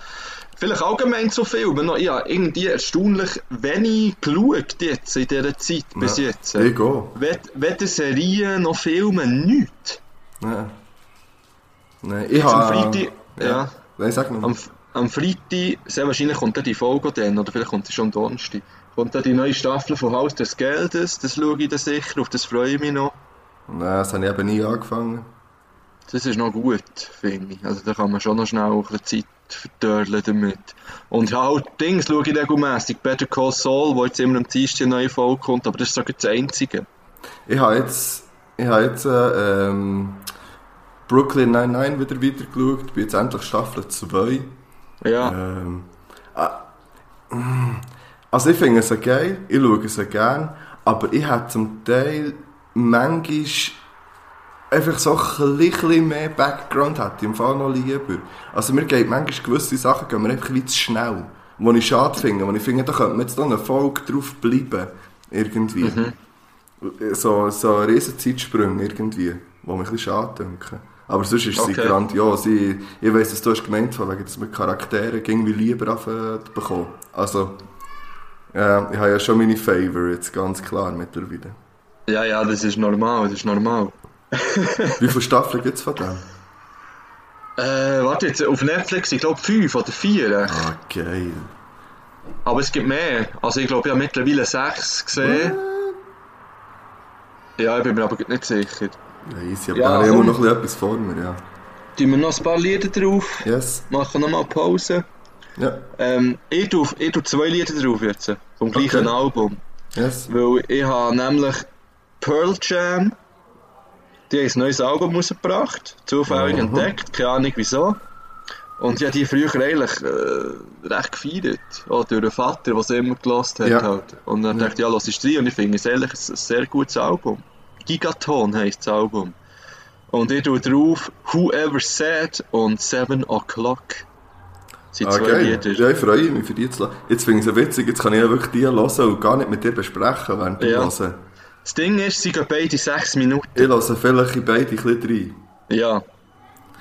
S2: Vielleicht allgemein zu Filmen noch, ja, irgendwie erstaunlich wenig geschaut jetzt in dieser Zeit bis
S3: Ja.
S2: jetzt.
S3: Ich auch.
S2: Wed- Weder Serien noch Filme, nichts.
S3: Nein. Nein, ich
S2: Am
S3: habe...
S2: Freitag, ja.
S3: Nein, sag noch.
S2: Am, am Freitag, sehr wahrscheinlich kommt dann die Folge dann, oder vielleicht kommt sie schon am Donnerstag. Kommt dann die neue Staffel von Haus des Geldes, das schaue ich dann sicher, auf das freue ich mich noch.
S3: Nein, das habe ich eben nie angefangen.
S2: Das ist noch gut, finde ich. Also da kann man schon noch schnell ein bisschen Zeit verdörlen damit. Und ja, halt Dings schaue ich regelmässig. Better Call Saul, wo jetzt immer am Dienstag eine neue Folge kommt, aber das ist sogar das Einzige.
S3: Ich habe jetzt... Ich habe jetzt... Äh, ähm, Brooklyn 99 wieder weitergeschaut. Bin jetzt endlich Staffel 2.
S2: Ja,
S3: Ähm, ah, mm, also ich finde es geil, ich schaue es ja gern, aber ich hätte zum Teil manchmal einfach so ein bisschen mehr Background hätte im Fall noch lieber. Also mir geht manchmal gewisse Sachen gehen mir einfach ein bisschen zu schnell, wo ich schade finde, wo ich finde, da könnte man jetzt noch eine Folge drauf bleiben, irgendwie. So, so riesen Zeitsprünge irgendwie, wo mich ein bisschen schade denken. Aber sonst ist sie
S2: Okay.
S3: grandios. Ich, ich weiss, dass du hast gemeint von wegen, dass man Charaktere irgendwie lieber anfangen bekommen. Also, ja, ich habe ja schon meine Favorites, ganz klar, mittlerweile.
S2: ja, ja, das ist normal, das ist normal. (laughs)
S3: Wie viele Staffeln gibt es von dem?
S2: Äh, warte jetzt, auf Netflix, ich glaube fünf oder vier.
S3: Ah, geil.
S2: Aber es gibt mehr. Also ich glaube, ich habe mittlerweile sechs gesehen. Ja, ich bin mir aber nicht sicher.
S3: Ja, easy, aber
S2: Ja,
S3: da habe ich immer noch etwas vor mir, ja.
S2: Tun wir noch ein paar Lieder drauf,
S3: Yes.
S2: machen nochmal Pause.
S3: Ja,
S2: Ähm, ich, tue, ich tue zwei Lieder drauf jetzt, vom gleichen
S3: Okay.
S2: Album.
S3: yes.
S2: Weil ich habe nämlich Pearl Jam, die haben ein neues Album rausgebracht, zufällig
S3: Mhm.
S2: entdeckt, keine Ahnung wieso. Und habe die früher eigentlich äh, recht gefeiert, auch durch den Vater, der sie immer gelost hat.
S3: Ja.
S2: Halt. Und dann dachte ich, ja, lass es rein und ich finde es ehrlich ein, sehr gutes Album. Gigaton heisst das Album. Und ich tue drauf Whoever Said und Seven O'Clock. Sind
S3: Ah,
S2: zwei. Lieder.
S3: Ja, ich freue mich für die zu hören. Jetzt finde ich es witzig, jetzt kann ich ja wirklich die hören und gar nicht mit dir besprechen, während du
S2: Ja.
S3: hören.
S2: Das Ding ist, sie gehen beide sechs Minuten.
S3: Ich lasse vielleicht beide ein bisschen rein.
S2: Ja.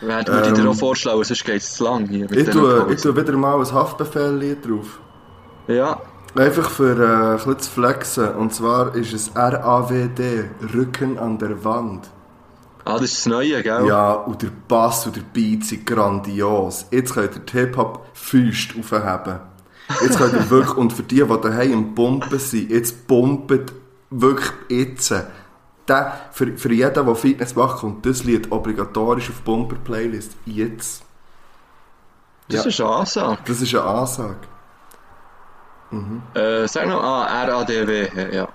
S2: Würde würde ich dir
S3: Ähm,
S2: auch vorschlagen, sonst geht es zu lang hier. Mit
S3: Ich tue, ich tue wieder mal ein Haftbefehl-Lied drauf.
S2: Ja,
S3: Einfach für äh, ein bisschen zu flexen. Und zwar ist es RAWD, Rücken an der Wand.
S2: ah, das ist das Neue, gell?
S3: Ja, und der Bass und der Beat sind grandios. Jetzt könnt ihr die Hip-Hop-Füße aufheben. Jetzt könnt ihr wirklich, und für die, die daheim am Pumpen sind, jetzt pumpet wirklich jetzt. Der, für, für jeden, der Fitness macht, kommt das Lied obligatorisch auf die Pumper-Playlist. Jetzt.
S2: Das
S3: Ja.
S2: ist eine Ansage.
S3: Das ist eine Ansage.
S2: Äh, sag noch, ah, RADW, ja.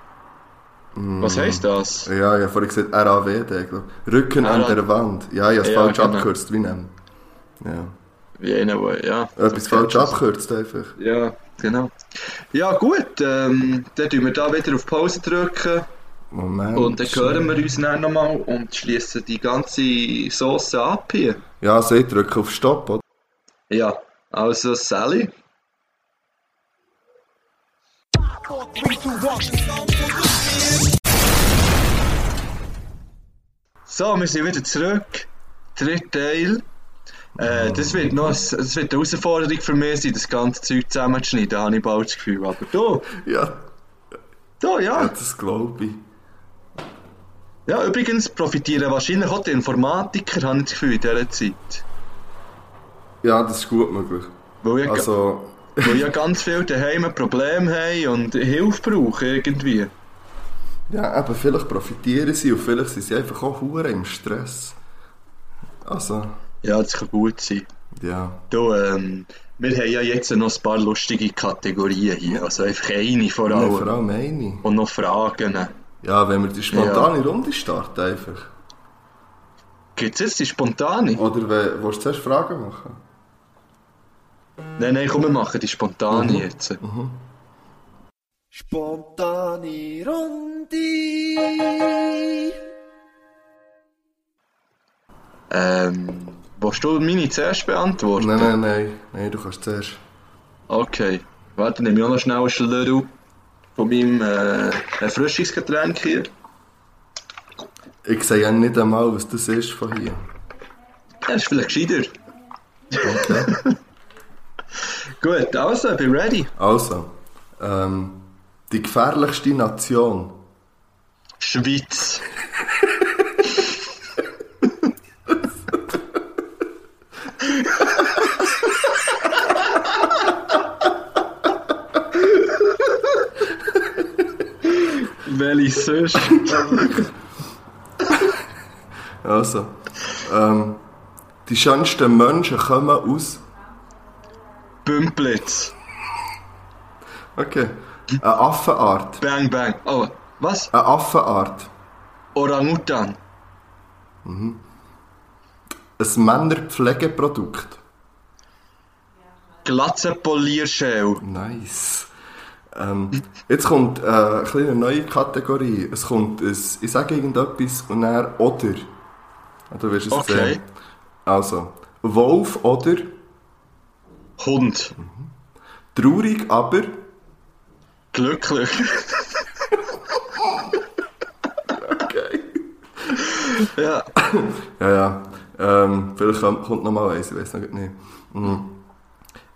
S2: Was
S3: Mm.
S2: heisst das?
S3: Ja, habe vorhin gesagt RAWD, glaube. Rücken an der Wand. Ja, ich habe es
S2: Ja,
S3: falsch
S2: genau.
S3: abgekürzt, wie nennen. Ja.
S2: Wie einer, ja.
S3: Etwas falsch abgekürzt einfach.
S2: Ja, genau. Ja, gut, ähm, dann tun wir da wieder auf Pause drücken
S3: Moment.
S2: und dann hören wir uns dann nochmal und schließen die ganze Sauce ab hier.
S3: Ja, also ich drücke auf Stopp, oder?
S2: Ja, also Sally. So, wir sind wieder zurück. Dritter Teil. Äh, das wird noch das wird eine Herausforderung für mich sein, das ganze Zeug zusammenzuschneiden, habe ich bald das Gefühl. Aber du,
S3: Ja,
S2: du,
S3: ja
S2: ja.
S3: das glaube ich.
S2: Ja, übrigens profitieren wahrscheinlich auch die Informatiker, habe ich das Gefühl, in dieser Zeit.
S3: Ja, das ist gut möglich.
S2: Weil ja,
S3: Also, (laughs)
S2: weil ja ganz viele daheim ein Problem haben und Hilfe brauchen irgendwie.
S3: ja, eben, vielleicht profitieren sie und vielleicht sind sie einfach auch hure im Stress. Also,
S2: Ja, das kann gut sein.
S3: ja.
S2: Du, ähm, wir haben ja jetzt noch ein paar lustige Kategorien hier. Also einfach eine vor
S3: Ja,
S2: allem.
S3: vor allem eine.
S2: Und noch Fragen.
S3: Ja, wenn wir die spontane Runde starten einfach.
S2: Gibt es jetzt die spontane?
S3: Oder we- willst du zuerst Fragen machen?
S2: Nein, nein, komm, wir machen die spontane jetzt.
S4: Spontane Runde.
S2: Ähm, willst du meine zuerst beantworten?
S3: Nein, nein, nein. Nein, du kannst zuerst.
S2: Okay. Warte, nehme ich auch noch schnell einen Schlürl von meinem äh, Erfrischungsgetränk hier.
S3: Ich sehe ja nicht einmal, was das ist von hier.
S2: Das ist vielleicht gescheiter.
S3: Okay. (laughs)
S2: Gut, also, bin ready.
S3: Also, ähm, die gefährlichste Nation.
S2: Schweiz. (laughs) Welche sonst? (laughs)
S3: Also, ähm, die schönsten Menschen kommen aus.
S2: Bümplitz.
S3: Okay. Eine Affenart.
S2: Bang, bang. Oh, was?
S3: Eine Affenart.
S2: Orang-Utan.
S3: Ein Männerpflegeprodukt.
S2: Glatzenpolierschell.
S3: Nice. Ähm, jetzt kommt äh, eine kleine neue Kategorie. Es kommt ein, ich sage irgendetwas und dann oder. Du wirst es
S2: Okay.
S3: sehen. Also, Wolf oder
S2: Hund.
S3: traurig, aber
S2: Glücklich.
S3: okay.
S2: ja.
S3: Ja, ja. Ähm, vielleicht kommt kommt noch mal eins, ich weiß noch nicht. Mhm.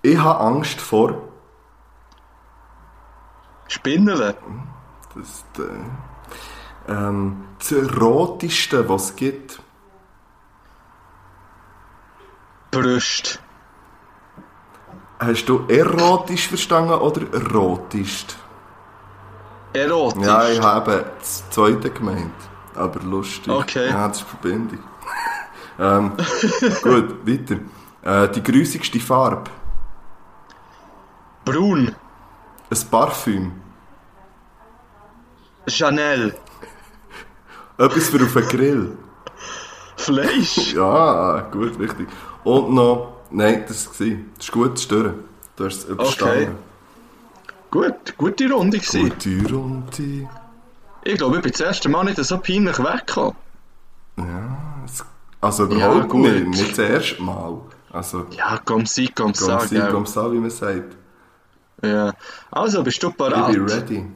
S3: Ich habe Angst vor.
S2: Spinnele.
S3: Das ist, äh, ähm, das Erotischste, was es gibt.
S2: Brüst.
S3: Hast du erotisch verstanden oder erotisch?
S2: Erotisch.
S3: Ja, ich habe das zweite gemeint. Aber lustig.
S2: Okay.
S3: Ja, das ist Verbindung. (laughs) ähm, gut, weiter. Äh, die grüssigste Farbe.
S2: Braun.
S3: Ein Parfüm.
S2: Chanel.
S3: Etwas für auf den Grill.
S2: Fleisch. (laughs)
S3: Ja, gut, richtig. Und noch, nein, das war. Das ist gut zu stören. Du hast es überstanden.
S2: Gut, gute Runde gewesen.
S3: Gute Runde.
S2: Ich glaube, ich bin das erste Mal nicht so peinlich weggekommen.
S3: Ja, also
S2: Ja,
S3: überhaupt
S2: gut.
S3: nicht. Nicht das erste Mal. Also,
S2: Ja, komm sie, komm
S3: komm
S2: sag.
S3: sie,
S2: ja.
S3: komm sa, wie man sagt.
S2: Ja. Also, bist du
S3: Ich
S2: parat?
S3: bin ready.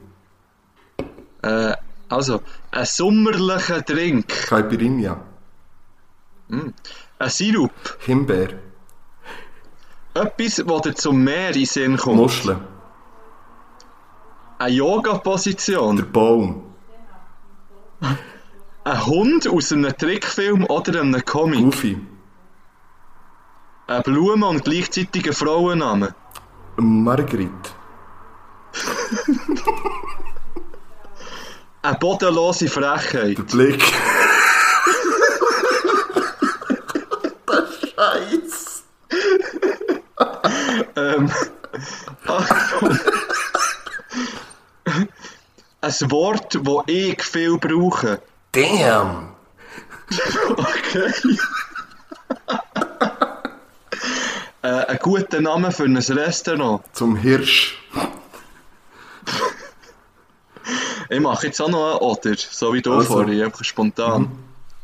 S2: Äh, also, ein sommerlicher Drink.
S3: Caipirinha.
S2: Ein Sirup.
S3: Himbeer.
S2: Etwas, das dir zum Meer in Sinn kommt.
S3: Muscheln.
S2: Eine Yoga-Position.
S3: Der Baum. (laughs)
S2: Ein Hund aus einem Trickfilm oder einem Comic.
S3: Goofy.
S2: Eine Blume und gleichzeitig ein Frauenname.
S3: Margrit. (laughs)
S2: Eine bodenlose Frechheit.
S3: Der Blick. das Scheiß.
S2: Ähm, Achtung. Ein Wort, das ich viel brauche.
S3: Damn.
S2: Okay. äh, ein guter Name für ein Restaurant.
S3: Zum Hirsch.
S2: Ich mache jetzt auch noch einen Oder, so wie du
S3: Also.
S2: vorhin, einfach spontan.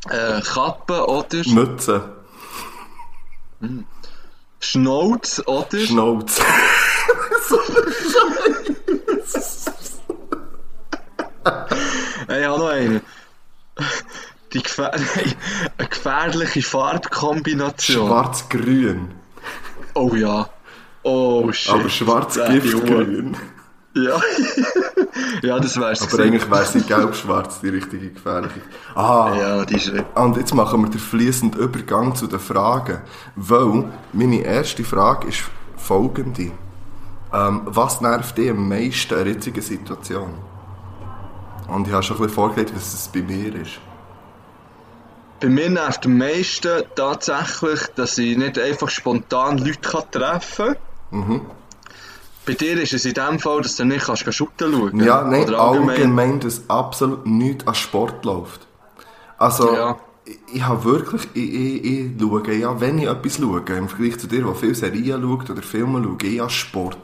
S2: Äh, Kappe oder
S3: Mütze.
S2: Schnauz oder
S3: Schnauz.
S2: Hey, ich habe noch einen. Die gefähr (laughs) eine gefährliche Farbkombination.
S3: Schwarz-grün.
S2: Oh ja. Oh shit.
S3: Aber schwarz-giftgrün.
S2: Ja. (laughs) ja, das wär's
S3: Aber
S2: gewesen.
S3: eigentlich wäre sie gelb-schwarz, die richtige gefährliche. Ah,
S2: Ja, die ist...
S3: und jetzt machen wir den fließenden Übergang zu den Fragen. Weil meine erste Frage ist folgende. Ähm, was nervt dich am meisten der jetzigen Situation? Und ich habe schon ein bisschen vorgelegt, was es bei mir ist.
S2: Bei mir nervt am meisten tatsächlich, dass ich nicht einfach spontan Leute kann treffen kann.
S3: Mhm.
S2: Bei dir ist es in dem Fall, dass du nicht kannst schauen
S3: Ja, nein,
S2: Oder
S3: allgemein, dass absolut nichts an Sport läuft. Also,
S2: Ja.
S3: ich, ich habe wirklich, ich, ich, ich schaue, ja, wenn ich etwas schaue, im Vergleich zu dir, der viele Serien schaut oder Filme schaue, ich an Sport.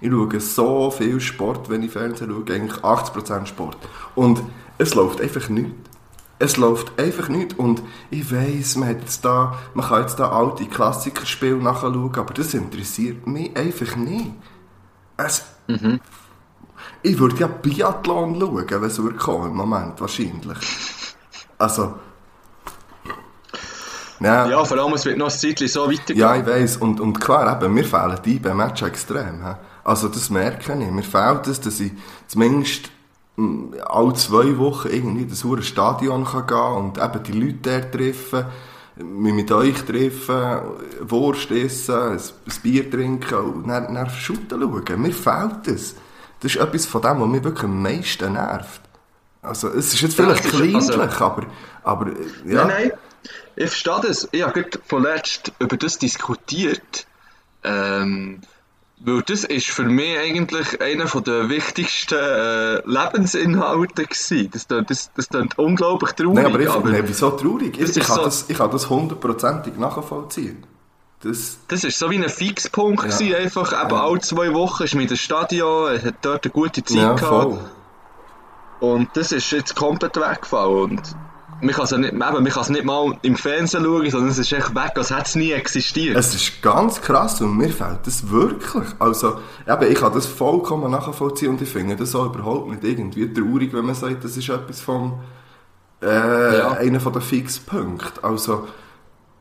S3: Ich schaue so viel Sport, wenn ich Fernsehen schaue, eigentlich 80% Sport. Und es läuft einfach nichts. Es läuft einfach nicht und ich weiss, man, hat jetzt da, man kann jetzt da alte Klassikerspiele nachschauen, aber das interessiert mich einfach nicht. Es, ich würde ja Biathlon schauen, wenn es kommen, im Moment, wahrscheinlich. Also. Ja,
S2: Ja, vor allem, es wird noch ein Zeitchen so weitergehen.
S3: ja ich weiss. Und, und klar, eben, mir fehlen die beim Match extrem. hä? Also das merke ich. Mir fehlt es, dass ich zumindest mm, alle zwei Wochen irgendwie in das Stadion kann gehen und eben die Leute dort treffen, mich mit euch treffen, Wurst essen, ein, Bier trinken und dann, dann shooten schauen. Mir fehlt es. Das ist etwas von dem, was mich wirklich am meisten nervt. Also, es ist jetzt vielleicht
S2: das ist- also-
S3: kleinlich, aber, aber, äh, ja.
S2: Nein, nein, ich verstehe das. Ich habe gerade vorletzt über das diskutiert. Ähm, weil das ist für mich eigentlich einer der wichtigsten äh, Lebensinhalte gewesen. Das klingt, das, das klingt unglaublich traurig.
S3: Nein, aber ich finde, nein, wieso traurig?
S2: Das
S3: Ich, ich, kann
S2: so-
S3: das, ich kann das hundertprozentig nachvollziehen. Das,
S2: Das ist so wie ein Fixpunkt
S3: Ja.
S2: gewesen, einfach eben alle zwei Wochen ist mit dem Stadion, er hat dort eine gute Zeit
S3: ja,
S2: gehabt.
S3: voll.
S2: Und das ist jetzt komplett weggefallen. Und man kann es ja nicht, eben, man kann es nicht mal im Fernsehen schauen, sondern es ist echt weg, als hätte es nie existiert.
S3: Es ist ganz krass und mir fällt das wirklich. Also, eben, ich kann das vollkommen nachvollziehen und ich finde das auch überhaupt nicht irgendwie traurig, wenn man sagt, das ist etwas vom, äh,
S2: Ja.
S3: einer von den Fixpunkten. Also,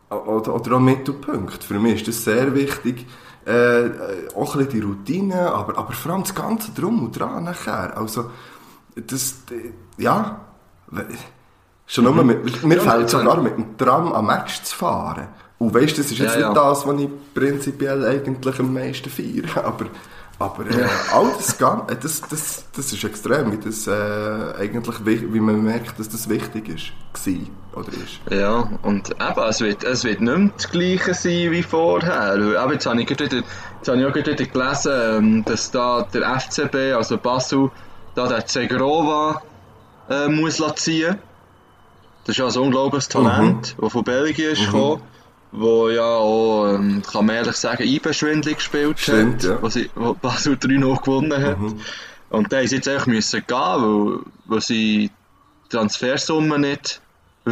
S3: oder, oder auch Mittelpunkt. Für mich ist das sehr wichtig. Äh, auch ein bisschen die Routine, aber, aber vor allem das ganze Drum und Dran nachher. Also, das, ja, schon nur mit, mir
S2: Ja,
S3: fällt sogar mit dem Tram am Match zu fahren. Und weißt, das ist jetzt
S2: Ja, ja.
S3: nicht das, was ich prinzipiell eigentlich am meisten feiere, (laughs) aber, aber äh, all das, äh, das, das, das ist extrem, wie, das, äh, eigentlich, wi- wie man merkt, dass das wichtig ist, gewesen, oder ist.
S2: Ja, und eben, es wird, es wird nicht mehr das Gleiche sein wie vorher. Eben, jetzt habe ich gerade wieder, jetzt habe ich auch gerade wieder gelesen, ähm, dass da der FCB, also Basel, da der Zegrova äh, muss ziehen. Das ist ja ein unglaubliches Talent, das von Belgien ist gekommen, wo ja auch, ähm, kann man ehrlich sagen, IB-Schwindel gespielt
S3: Stimmt,
S2: hat,
S3: ja.
S2: wo, sie, wo Basel 3-0 gewonnen hat. Und da ist jetzt einfach müssen gehen, weil, weil sie die Transfersumme nicht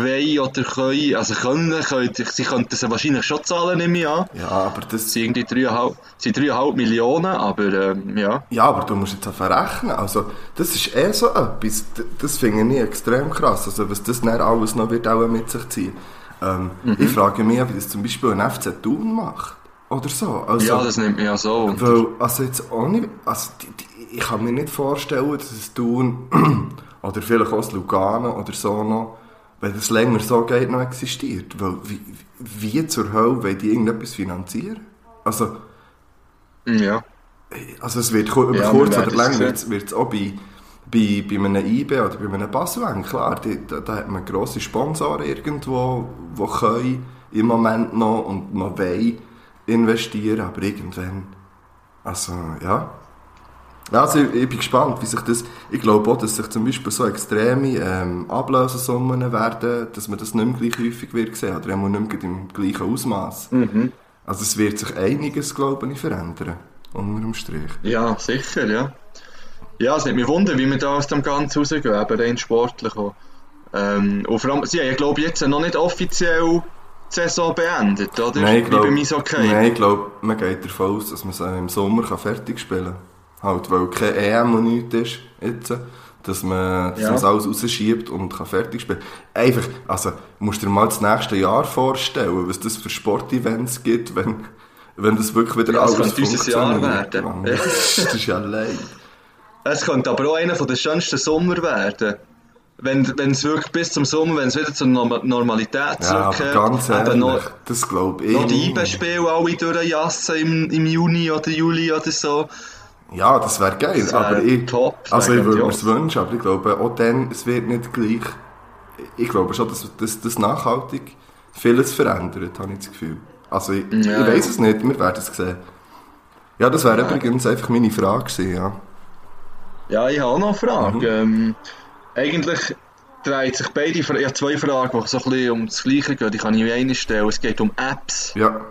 S2: wollen oder können. Also können, können sie könnten sie wahrscheinlich schon zahlen, nehme ich an.
S3: Ja, aber das,
S2: Es sind irgendwie 3,5 sind 3,5 Millionen, aber ähm, ja.
S3: Ja, aber du musst jetzt auch verrechnen. Also, das ist eh so etwas. Das finde ich extrem krass. Also, was das dann alles noch wird auch mit sich ziehen. Ähm,
S2: Mhm.
S3: Ich frage mich, ob das zum Beispiel ein FC Thun macht. Oder so. Also,
S2: Ja, das nimmt mich ja so. Und
S3: weil, also jetzt ohne, also die, die, ich kann mir nicht vorstellen, dass es Thun (clears throat) oder vielleicht auch das Lugano oder so noch, wenn das länger so geht, noch existiert. Weil, wie, wie zur Hölle wollen die irgendetwas finanzieren? Also,
S2: ja.
S3: also es wird über
S2: Ja,
S3: kurz oder lang wird es auch bei, bei, bei einem IB oder bei einem Basel klar, die, da, da hat man grosse Sponsoren irgendwo, die können im Moment noch und noch wollen investieren, aber irgendwann, also ja. Also ich, ich bin gespannt, wie sich das, ich glaube auch, dass sich zum Beispiel so extreme ähm, Ablösesummen werden, dass man das nicht mehr gleich häufig wird sehen, oder einmal nicht mehr im gleichen Ausmaß.
S2: Mhm.
S3: Also es wird sich einiges, glaube ich, verändern, unter dem Strich.
S2: ja, sicher, ja. Ja, es nimmt mich wunder, wie wir da aus dem Ganzen rausgehen, eben rein sportlich auch. Ähm, und vor allem, sie haben, ja, glaube ich, jetzt noch nicht offiziell die Saison beendet, oder?
S3: Nein, ich glaube, nein, ich glaube, man geht davon aus, dass man sie im Sommer kann fertig spielen kann. Halt, weil kein EM und nichts ist jetzt, dass man, dass
S2: Ja.
S3: man alles rausschiebt und kann fertig spielen Einfach, also, musst dir mal das nächste Jahr vorstellen, was das für Sportevents gibt, wenn, wenn das wirklich wieder
S2: Ja, das
S3: alles
S2: könnte unser Jahr
S3: funktioniert.
S2: werden.
S3: Das, das ist ja leid.
S2: Es könnte aber auch einer den schönsten Sommer werden. Wenn, wenn es wirklich bis zum Sommer, wenn es wieder zur Norm Normalität
S3: Ja,
S2: zurückkehrt,
S3: ganz
S2: eben
S3: ehrlich,
S2: noch,
S3: das glaube ich
S2: noch die
S3: nicht.
S2: IB-Spiele alle durchjassen im, im Juni oder Juli oder so.
S3: Ja, das wäre geil,
S2: Das wär
S3: aber ich,
S2: top,
S3: also ich würde mir es wünschen, aber ich glaube auch dann, es wird nicht gleich. Ich glaube schon, dass das, nachhaltig vieles verändert, habe ich das Gefühl. Also ich,
S2: Ja,
S3: ich weiß
S2: ja.
S3: es nicht, wir werden es sehen. Ja, das wäre übrigens einfach meine Frage gewesen, ja.
S2: Ja, ich habe auch noch eine Frage.
S3: Mhm.
S2: Ähm, eigentlich dreht sich beide Fra Ich habe zwei Fragen, die so ein bisschen um das Gleiche gehen. Die kann ich eine stellen. Es geht um Apps.
S3: Ja,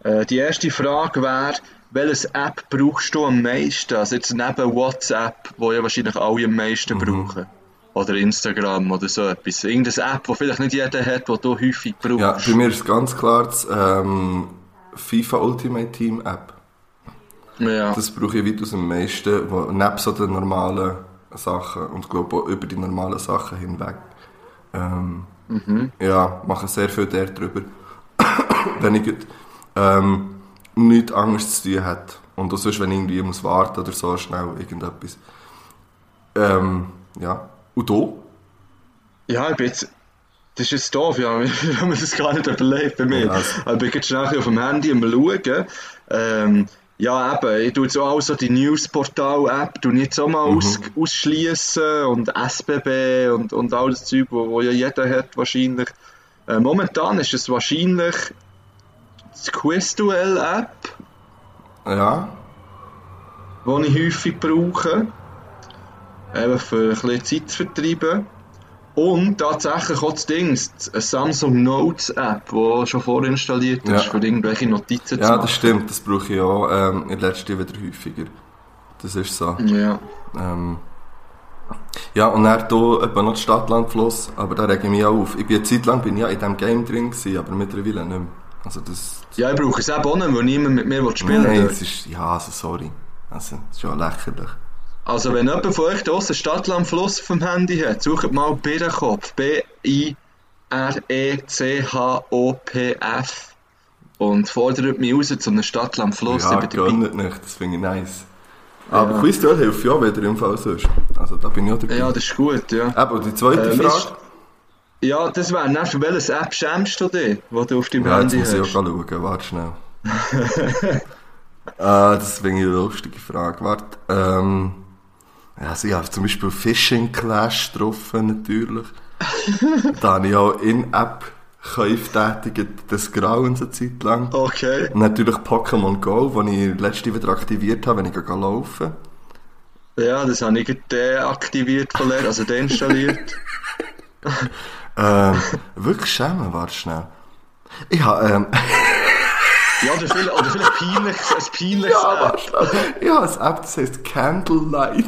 S2: Äh, die erste Frage wäre, welches App brauchst du am meisten? Also jetzt neben WhatsApp, wo ja wahrscheinlich alle am meisten
S3: Mhm.
S2: brauchen. Oder Instagram oder so etwas. Irgendeine App, die vielleicht nicht jeder hat, die du häufig brauchst.
S3: ja, bei mir ist ganz klar das ähm, FIFA Ultimate Team App.
S2: Ja.
S3: Das brauche ich weit aus dem meisten, wo, neben so den normalen Sachen und glaube auch über die normalen Sachen hinweg. Ähm, Ja, mache sehr viel der drüber. (coughs) wenn ich ähm, nichts anderes zu tun hat. Und auch sonst, wenn ich irgendwie muss warten oder so, schnell irgendetwas. Ähm, ja. Und du?
S2: Ja, ich bin jetzt. Das ist jetzt doof, ja. (laughs) Wir haben das gar nicht überlegt bei mir.
S3: Ja, also-
S2: Aber ich bin jetzt schnell auf dem Handy am schauen. Ähm, ja, eben, ich tue jetzt auch so die Newsportal-App, jetzt auch mal aus, ausschließen und SBB und, und all das Zeug, wo, wo ja jeder hat wahrscheinlich. Äh, momentan ist es wahrscheinlich die Quizduell-App,
S3: Ja.
S2: die ich häufig brauche. Eben für ein bisschen Zeit zu vertreiben. Und tatsächlich auch das Ding, eine Samsung Notes App, die schon vorinstalliert ist,
S3: Ja.
S2: für irgendwelche Notizen zu
S3: Ja,
S2: machen.
S3: das stimmt. Das brauche ich auch ähm, in letzter Zeit wieder häufiger. Das ist so.
S2: Ja.
S3: Ähm, ja, und dann hier etwa noch Stadtlandfluss, aber da rege ich mich auch auf. Ich bin eine Zeit lang bin ich ja in diesem Game drin gewesen, aber mittlerweile nicht mehr. Also das...
S2: ja, ich brauche es eben auch nicht, weil niemand mit mir will spielen
S3: Nein,
S2: will.
S3: es ist... Ja, also sorry. Also, es ist schon lächerlich.
S2: Also wenn jemand von euch draussen Stadtland Fluss auf dem Handy hat, sucht mal Birrenkopf. B-I-R-E-C-H-O-P-F. Und fordert mich raus zu einem Stadtland Fluss.
S3: ja,
S2: ich
S3: gönnt nicht, das finde ich nice. Aber
S2: Ja.
S3: Quizduell hilft ja auch wieder im Fall sonst. Also da bin ich auch dabei.
S2: Ja, das ist gut, ja.
S3: Eben, die zweite
S2: Ähm,
S3: Frage...
S2: ist- Ja, das wäre für welches App schämst du dich, die du auf deinem
S3: Ja, jetzt
S2: Handy
S3: muss ich auch
S2: hast?
S3: schauen, warte schnell. äh, (laughs) das ich eine lustige Frage. Warte, ähm, ja, also ich habe zum Beispiel Fishing Clash getroffen, natürlich. (laughs) da habe ich auch in-App Käufe tätigt, des Grauens eine Zeit lang.
S2: Okay.
S3: Natürlich Pokémon Go, das ich letzte wieder aktiviert habe, wenn ich gehe laufen
S2: Ja, das habe ich deaktiviert von also deinstalliert. (laughs)
S3: ähm, Wirklich schämen, warte schnell. Ich habe, ähm,
S2: ja, oder vielleicht, oder vielleicht peinlich, ein peinliches
S3: ja,
S2: App.
S3: habe eine App, das heisst Candlelight.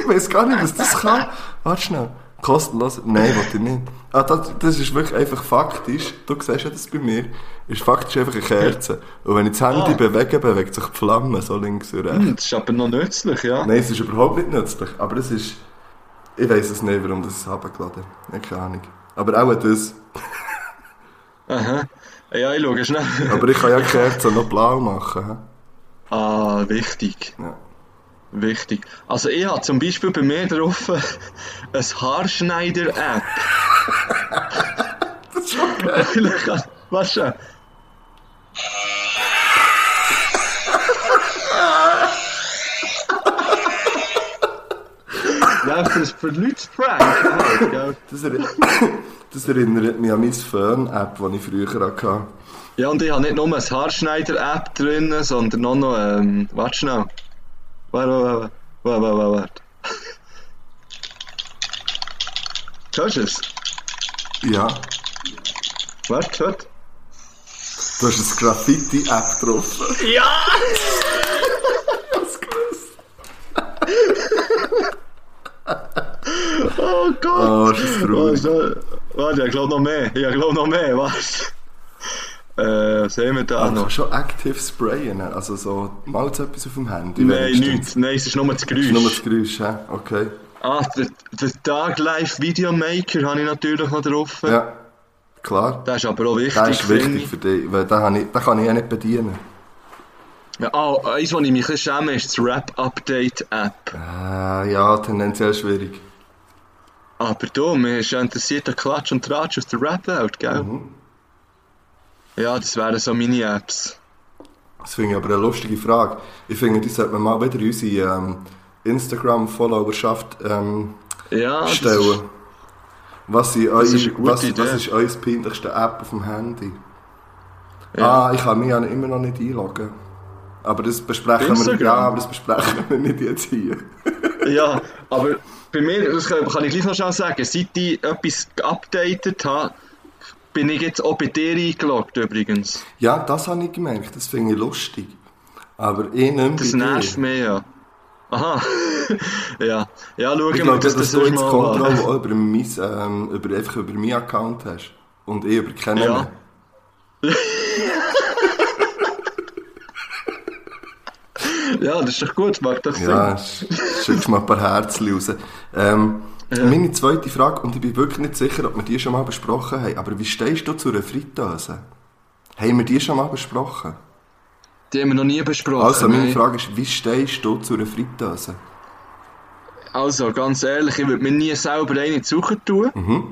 S3: ich weiß gar nicht, was das kann. Warte schnell. Kostenlos? Nein, wollte ich nicht. Ah, das, das ist wirklich einfach faktisch. Du siehst ja das bei mir. Ist faktisch einfach eine Kerze. Und wenn ich das Handy
S2: Ah.
S3: bewege, bewegt sich die Flamme so links und rechts.
S2: Hm, das ist aber noch nützlich, ja.
S3: Nein, es ist überhaupt nicht nützlich. Aber es ist. Ich weiß es nicht, warum das runtergeladen habe. Keine Ahnung. Aber auch das. (laughs)
S2: Aha. Ja, ich schaue schnell.
S3: Aber ich kann ja die Kerze noch blau machen.
S2: Ah, wichtig.
S3: Ja.
S2: Wichtig. Also ich habe zum Beispiel bei mir drauf (laughs) ein Haarschneider-App. (laughs)
S3: Das ist schon geil.
S2: Was schon? Ja, für, für Leute gell?
S3: Das, erinner (coughs) das erinnert mich an meine Fern-App, die ich früher hatte.
S2: Ja, und ich habe nicht nur eine Haarschneider-App drin, sondern auch noch, ähm, warte schnell. Warte, warte, warte, warte, warte, warte. Hörst du es?
S3: Ja.
S2: Warte, warte.
S3: Du hast eine Graffiti-App drauf.
S2: Ja! Gott!
S3: Oh, ist das traurig.
S2: Warte, warte, ich glaube noch mehr. Ich glaube noch mehr, was? Äh, was haben wir da
S3: Ah, du
S2: noch?
S3: schon aktiv sprayen, also so, mal jetzt etwas auf dem Handy.
S2: Nein, nichts. Nein, es ist nur das
S3: Das ist nur das
S2: Geräusch.
S3: Geräusch, hä? Okay.
S2: Ah, der, der Tag Live Videomaker habe ich natürlich noch drauf.
S3: Ja, klar.
S2: Der ist aber auch wichtig.
S3: Das ist wichtig für dich, weil den, habe ich, den kann ich ja nicht bedienen.
S2: Ja, ah, eins, wo ich mich ein schäme, ist die Rap-Update-App.
S3: Äh, ja, tendenziell schwierig.
S2: Aber du, mir ist ja interessiert der Klatsch und Tratsch aus der Rap-Welt, gell? Ja, das wären so Mini-Apps.
S3: Das finde ich aber eine lustige Frage. Ich finde, die sollte man mal wieder in unsere ähm, Instagram-Followerschaft ähm,
S2: Ja,
S3: stellen. Was, sind eu,
S2: ist
S3: was,
S2: Idee.
S3: was ist eure peinlichste App auf dem Handy?
S2: Ja.
S3: Ah, ich kann mich ja immer noch nicht einloggen. Aber das besprechen wir,
S2: Instagram?
S3: ja, aber das besprechen wir nicht jetzt hier.
S2: Ja, aber bei mir, das kann, ich gleich noch schnell sagen, seit ich etwas geupdatet habe, bin ich jetzt auch bei dir eingeloggt übrigens.
S3: Ja, das habe ich gemerkt, das finde ich lustig. Aber ich nicht mehr
S2: Das nervt mich ja. Aha. (laughs) ja. Ja, schau
S3: Ich
S2: mal,
S3: glaube,
S2: dass
S3: dass,
S2: das
S3: du jetzt Kontrolle auch über, mein, ähm, über, einfach über meinen Account hast. Und ich über keinen
S2: Ja. (laughs)
S3: mehr. (laughs)
S2: Ja, das ist doch gut, macht doch Sinn.
S3: Ja, sch- schickst mal ein paar Herzen raus. Ähm, Meine zweite Frage, und ich bin wirklich nicht sicher, ob wir die schon mal besprochen haben, aber wie stehst du zu einer Fritteuse? Haben wir die schon mal besprochen?
S2: Die haben wir noch nie besprochen.
S3: Also, meine
S2: nein.
S3: Frage ist, wie stehst du zu einer Fritteuse?
S2: Also, ganz ehrlich, ich würde mir nie selber eine suchen tun.
S3: Mhm.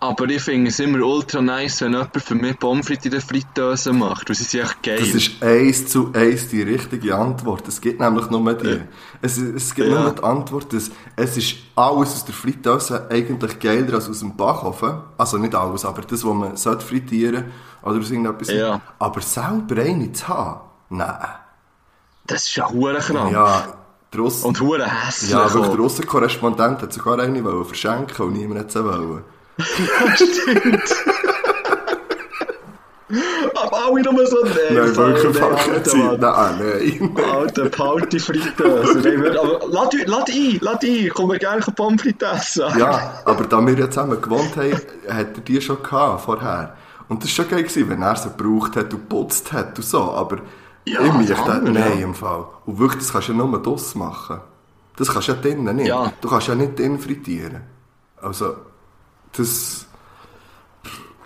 S2: Aber ich finde es immer ultra nice, wenn jemand für mich Pommes frites in der Fritteuse macht. Sie sind echt geil.
S3: Das ist eins zu eins die richtige Antwort. Es gibt nämlich nur die. Es, es gibt
S2: Ja.
S3: nur die Antwort, dass es ist alles aus der Fritteuse eigentlich geiler als aus dem Backofen. Also nicht alles, aber das, was man sollte frittieren oder aus irgendetwas.
S2: Ja.
S3: Aber selber eine zu haben? Nein.
S2: Das ist ja hure krank.
S3: Ja, der Russ
S2: Und hure hässlich.
S3: ja, wirklich, der Russenkorrespondent hat sogar eine verschenken und niemand hat sie wollen.
S2: Aber alle nur so, nein,
S3: Nein, wirklich
S2: nein,
S3: fucking Zeit. Nein, nein.
S2: Alter, Party Fritteuse. Wir- Aber lad, lad ein, lad ein, ich komme gerne Pommes frites essen.
S3: Ja, aber da wir ja zusammen gewohnt haben, hat er die schon gehabt vorher. Und das war schon geil, gewesen, wenn er sie gebraucht hat und geputzt hat und so, aber
S2: Ja,
S3: ich mich
S2: andere,
S3: nein, im Fall. Und wirklich, das kannst du ja nur draus machen. Das kannst du ja drinnen nicht.
S2: Ja.
S3: Du kannst ja nicht drinnen frittieren. Also, das...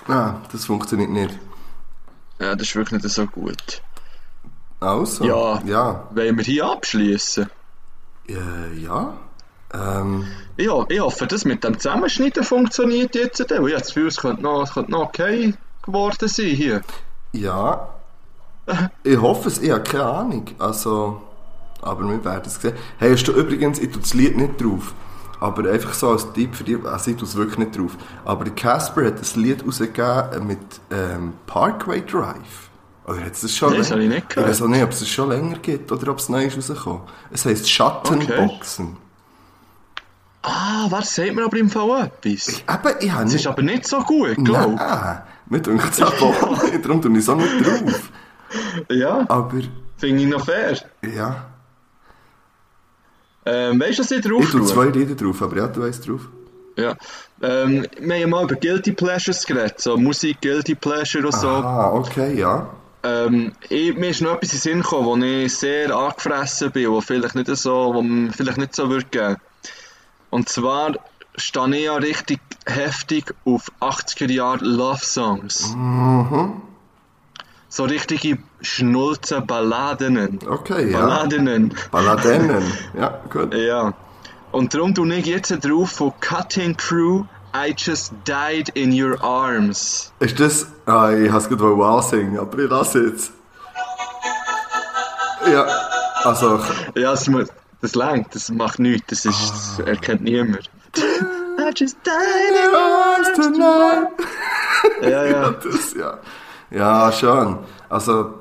S3: Nein, das funktioniert nicht.
S2: Ja, das ist wirklich nicht so gut.
S3: Also,
S2: Ja.
S3: ja,
S2: Wollen wir hier abschließen?
S3: äh, ja. Ähm,
S2: Ja, ich hoffe, das mit dem Zusammenschneiden funktioniert jetzt. weil Ich habe das Gefühl, es könnte noch, es könnte noch okay geworden sein hier.
S3: Ja. Ich hoffe es, ich habe keine Ahnung. Also, aber wir werden es sehen. Hey, hast du übrigens, ich tue das Lied nicht drauf. Aber einfach so als Tipp für dich, also ich es wirklich nicht drauf. Aber Casper hat ein Lied rausgegeben mit ähm, Parkway Drive. Oder hat es das schon
S2: Nein, das habe ich nicht
S3: Ich
S2: gehört.
S3: weiß auch nicht, ob es es schon länger gibt oder ob es neu ist rausgekommen. Es heisst Schattenboxen.
S2: Ah, was sagt mir aber im Fall etwas?
S3: Eben, ich habe
S2: Es
S3: nicht...
S2: ist aber nicht so gut, glaube
S3: Nein, mir denkt es aber auch nicht. Darum tue ich es auch nicht drauf.
S2: ich. (laughs) Ja,
S3: Aber,
S2: finde ich noch fair.
S3: ja...
S2: Ähm, weißt du, was ich drauf
S3: Ich tue zwei Lieder drauf, aber ja, du weißt drauf.
S2: Ja. Ähm, wir haben mal über Guilty Pleasures geredet, so Musik, Guilty Pleasure und so.
S3: Ah, okay, ja.
S2: Ähm, ich, mir ist noch etwas in den Sinn gekommen, wo ich sehr angefressen bin, wo vielleicht nicht so, wo man vielleicht nicht so würde geben. Und zwar stehe ich ja richtig heftig auf 80er Jahre Love Songs. So richtige Schnulzen Balladen.
S3: Okay, ja.
S2: Balladinnen.
S3: Balladennen. (laughs) Ja, gut.
S2: Ja. Und darum tue ich jetzt drauf von Cutting Crew I Just Died in Your Arms.
S3: Ist das... Ah, ich habe es gerade ansingen, aber ich lasse jetzt. Ja, also...
S2: Ja, das, mu- das langt, das macht nichts, das, ist, das erkennt niemand. (laughs) I just died in your
S3: tonight.
S2: Ja, ja.
S3: Das, ja. Ja, schön. Also...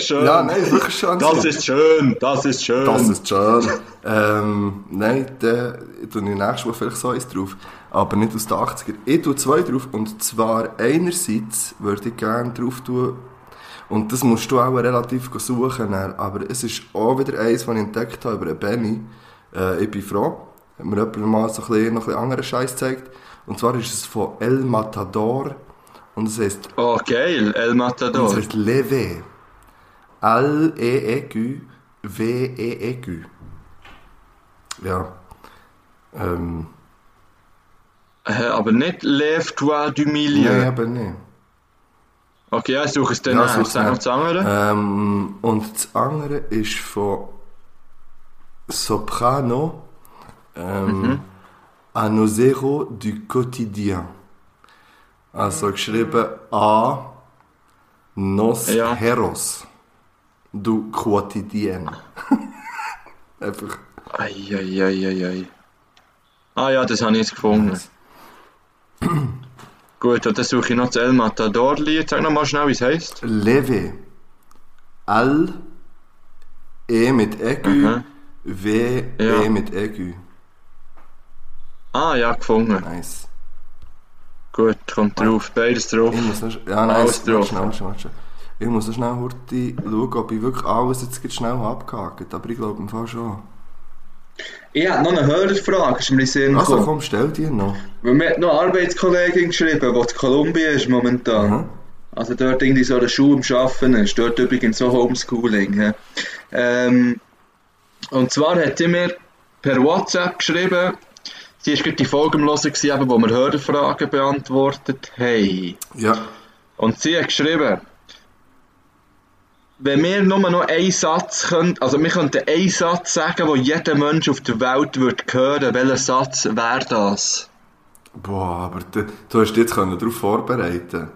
S2: schön.
S3: Ja, nein, ist wirklich schön.
S2: Das ist schön, das ist schön.
S3: Das ist schön. ähm, nein, da tue ich nächstes Mal vielleicht so eins drauf. Aber nicht aus den 80er. Ich tue zwei drauf. Und zwar einerseits würde ich gerne drauf tun. Und das musst du auch relativ suchen. dann. Aber es ist auch wieder eins, das ich entdeckt habe über Benny. Äh, ich bin froh. Hat mir jemand mal so ein bisschen, noch ein bisschen anderen Scheiß gezeigt. Und zwar ist es von El Matador. Und es heisst,
S2: Oh, geil, El
S3: und es
S2: Matador.
S3: heisst Levé. L-E-E-Q, W-E-E-Q. Ja. Ähm,
S2: Äh, aber nicht Lève toi du milieu.
S3: nein, eben nicht.
S2: Okay, ja, ich suche es dann
S3: Ja,
S2: nach. Sag noch das andere.
S3: Ähm, und das andere ist von Soprano ähm,
S2: Mhm.
S3: A Nozero du Quotidien. Also geschrieben A Nos
S2: Ja.
S3: Heros du Quotidien. (laughs) Einfach.
S2: Eieieiei. Ah ja, das habe ich jetzt gefunden. (clears throat) Gut, und dann suche ich noch das El Matador-Lied. Sag noch mal schnell, wie es heisst.
S3: Leve. Al E mit Ägü.
S2: Mhm.
S3: W
S2: Ja.
S3: E mit Ägü.
S2: Ah ja, gefunden.
S3: Nice.
S2: Gut, kommt drauf. Beides drauf.
S3: Ich muss noch, ja, nein,
S2: Alles drauf.
S3: schnell, warte warte. Ich muss schnell heute schauen, ob ich wirklich alles jetzt schnell abgehakt aber ich glaube im Fall schon.
S2: Ich habe noch eine Hörerfrage, ist mir in Sinn
S3: Also
S2: gekommen.
S3: komm, stell die noch.
S2: Weil mir hat noch eine Arbeitskollegin geschrieben, die in Kolumbien ist momentan.
S3: Mhm.
S2: Also dort irgendwie so eine Schule am Arbeiten ist. Dort übrigens so Homeschooling. hä. Ähm, und zwar hat sie mir per WhatsApp geschrieben, sie war gerade die Folge am Hören, gewesen, wo wir Hörerfragen beantwortet haben.
S3: Ja,
S2: Und sie hat geschrieben, wenn wir nur noch einen Satz können, also wir könnten einen Satz sagen, wo jeder Mensch auf der Welt würde hören, welcher Satz wäre das?
S3: boah, aber du, du hast dich jetzt darauf vorbereiten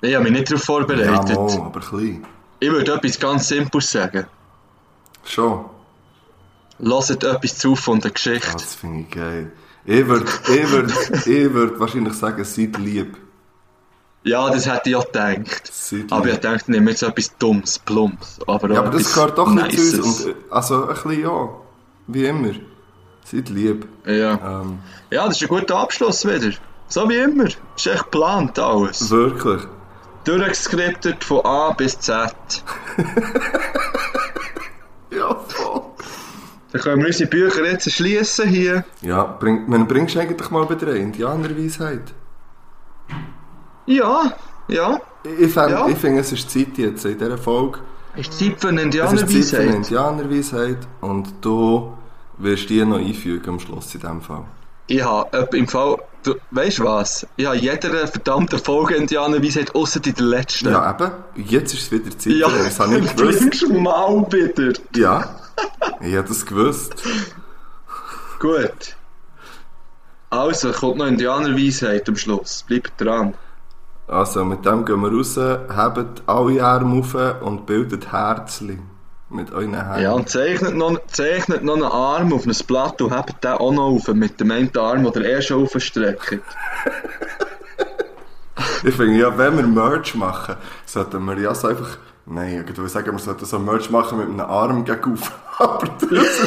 S2: Ich habe mich nicht darauf
S3: Ja,
S2: vorbereitet.
S3: mal, aber klein.
S2: ich würde etwas ganz Simples sagen.
S3: Schon.
S2: Hört etwas zu von der
S3: Ja,
S2: Geschichte.
S3: das finde ich geil. Ich würde ich würd, (laughs) ich würd wahrscheinlich sagen, seid lieb.
S2: Ja, das hätte ich auch gedacht.
S3: Seid
S2: Aber ich dachte, nehme jetzt etwas Dummes, Plumps. Aber,
S3: Ja, aber das gehört doch nicht zu uns. Äh, also ein bisschen ja. Wie immer. Seid lieb.
S2: Ja.
S3: Ähm,
S2: ja, das ist ein guter Abschluss wieder. So wie immer. Ist echt geplant alles.
S3: wirklich.
S2: Durchgeskriptet von A bis Z. (laughs)
S3: Ja, voll.
S2: Dann können wir unsere Bücher jetzt schließen hier.
S3: Ja, bring, man bringst du eigentlich mal bei der Indianerweisheit?
S2: Ja, ja.
S3: Ich, ich,
S2: Ja.
S3: ich finde, es ist Zeit jetzt in dieser Folge. Es ist Zeit für eine
S2: Indianerweisheit.
S3: Indianerweisheit und du wirst die noch einfügen am Schluss in diesem Fall.
S2: Ich habe äh, im Fall, du, weißt du was? Ich habe jeder verdammten Folge Indianerweisheit, außer in der letzten.
S3: Ja, eben. Jetzt ist es wieder Zeit.
S2: ja.
S3: das habe ich nicht (laughs) gewusst.
S2: bringst mal wieder.
S3: Ja, ich hätte es gewusst.
S2: Gut. Also, kommt noch Indianerweisheit am Schluss. Bleibt dran.
S3: Also, mit dem gehen wir raus, hebt alle Arme auf und bildet Herzli mit euren Händen.
S2: Ja, und zeichnet noch, zeichnet noch einen Arm auf ein Blatt und hebt den auch noch auf mit dem einen Arm, den ihr eh schon aufstreckt.
S3: Ich finde ja, wenn wir Merch machen, sollten wir ja so einfach. Nein, ich würde sagen, wir sollten so Merch machen mit einem Arm gegen auf. (laughs) Aber das ist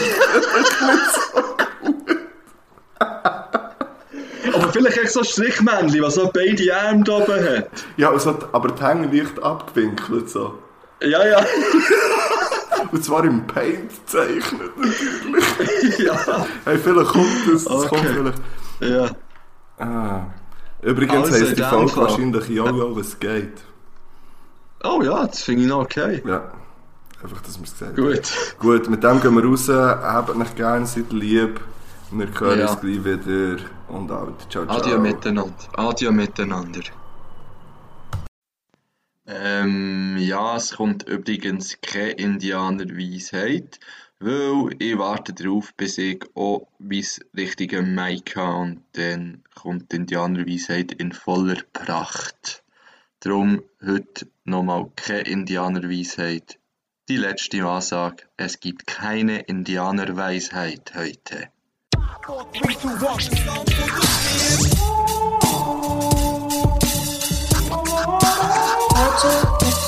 S2: Vielleicht echt so ein Strichmännchen, was so beide Arme da oben hat.
S3: Ja, es hat aber die Hänge leicht abgewinkelt so.
S2: Ja, ja. (laughs)
S3: Und zwar im Paint gezeichnet natürlich. (laughs)
S2: ja.
S3: Hey, vielleicht kommt das. das
S2: Okay.
S3: kommt vielleicht.
S2: ja.
S3: Ah. Übrigens
S2: Also,
S3: heisst die Folge
S2: Fall.
S3: wahrscheinlich Jojo, was geht.
S2: Oh ja, das finde ich noch okay.
S3: Ja. Einfach, dass wir es gesagt haben.
S2: Gut.
S3: Gut, mit dem gehen wir raus. Habt euch gerne, seid lieb. Wir hören
S2: Ja.
S3: uns gleich wieder. Und halt, ciao, ciao.
S2: Adieu miteinander. Adieu miteinander. Ähm, ja, es kommt übrigens keine Indianerweisheit, weil ich warte darauf, bis ich auch mein richtige Mic habe und dann kommt die Indianerweisheit in voller Pracht. Darum heute nochmal keine Indianerweisheit. Die letzte Ansage, es gibt keine Indianerweisheit heute.
S4: four, three, two, one. I took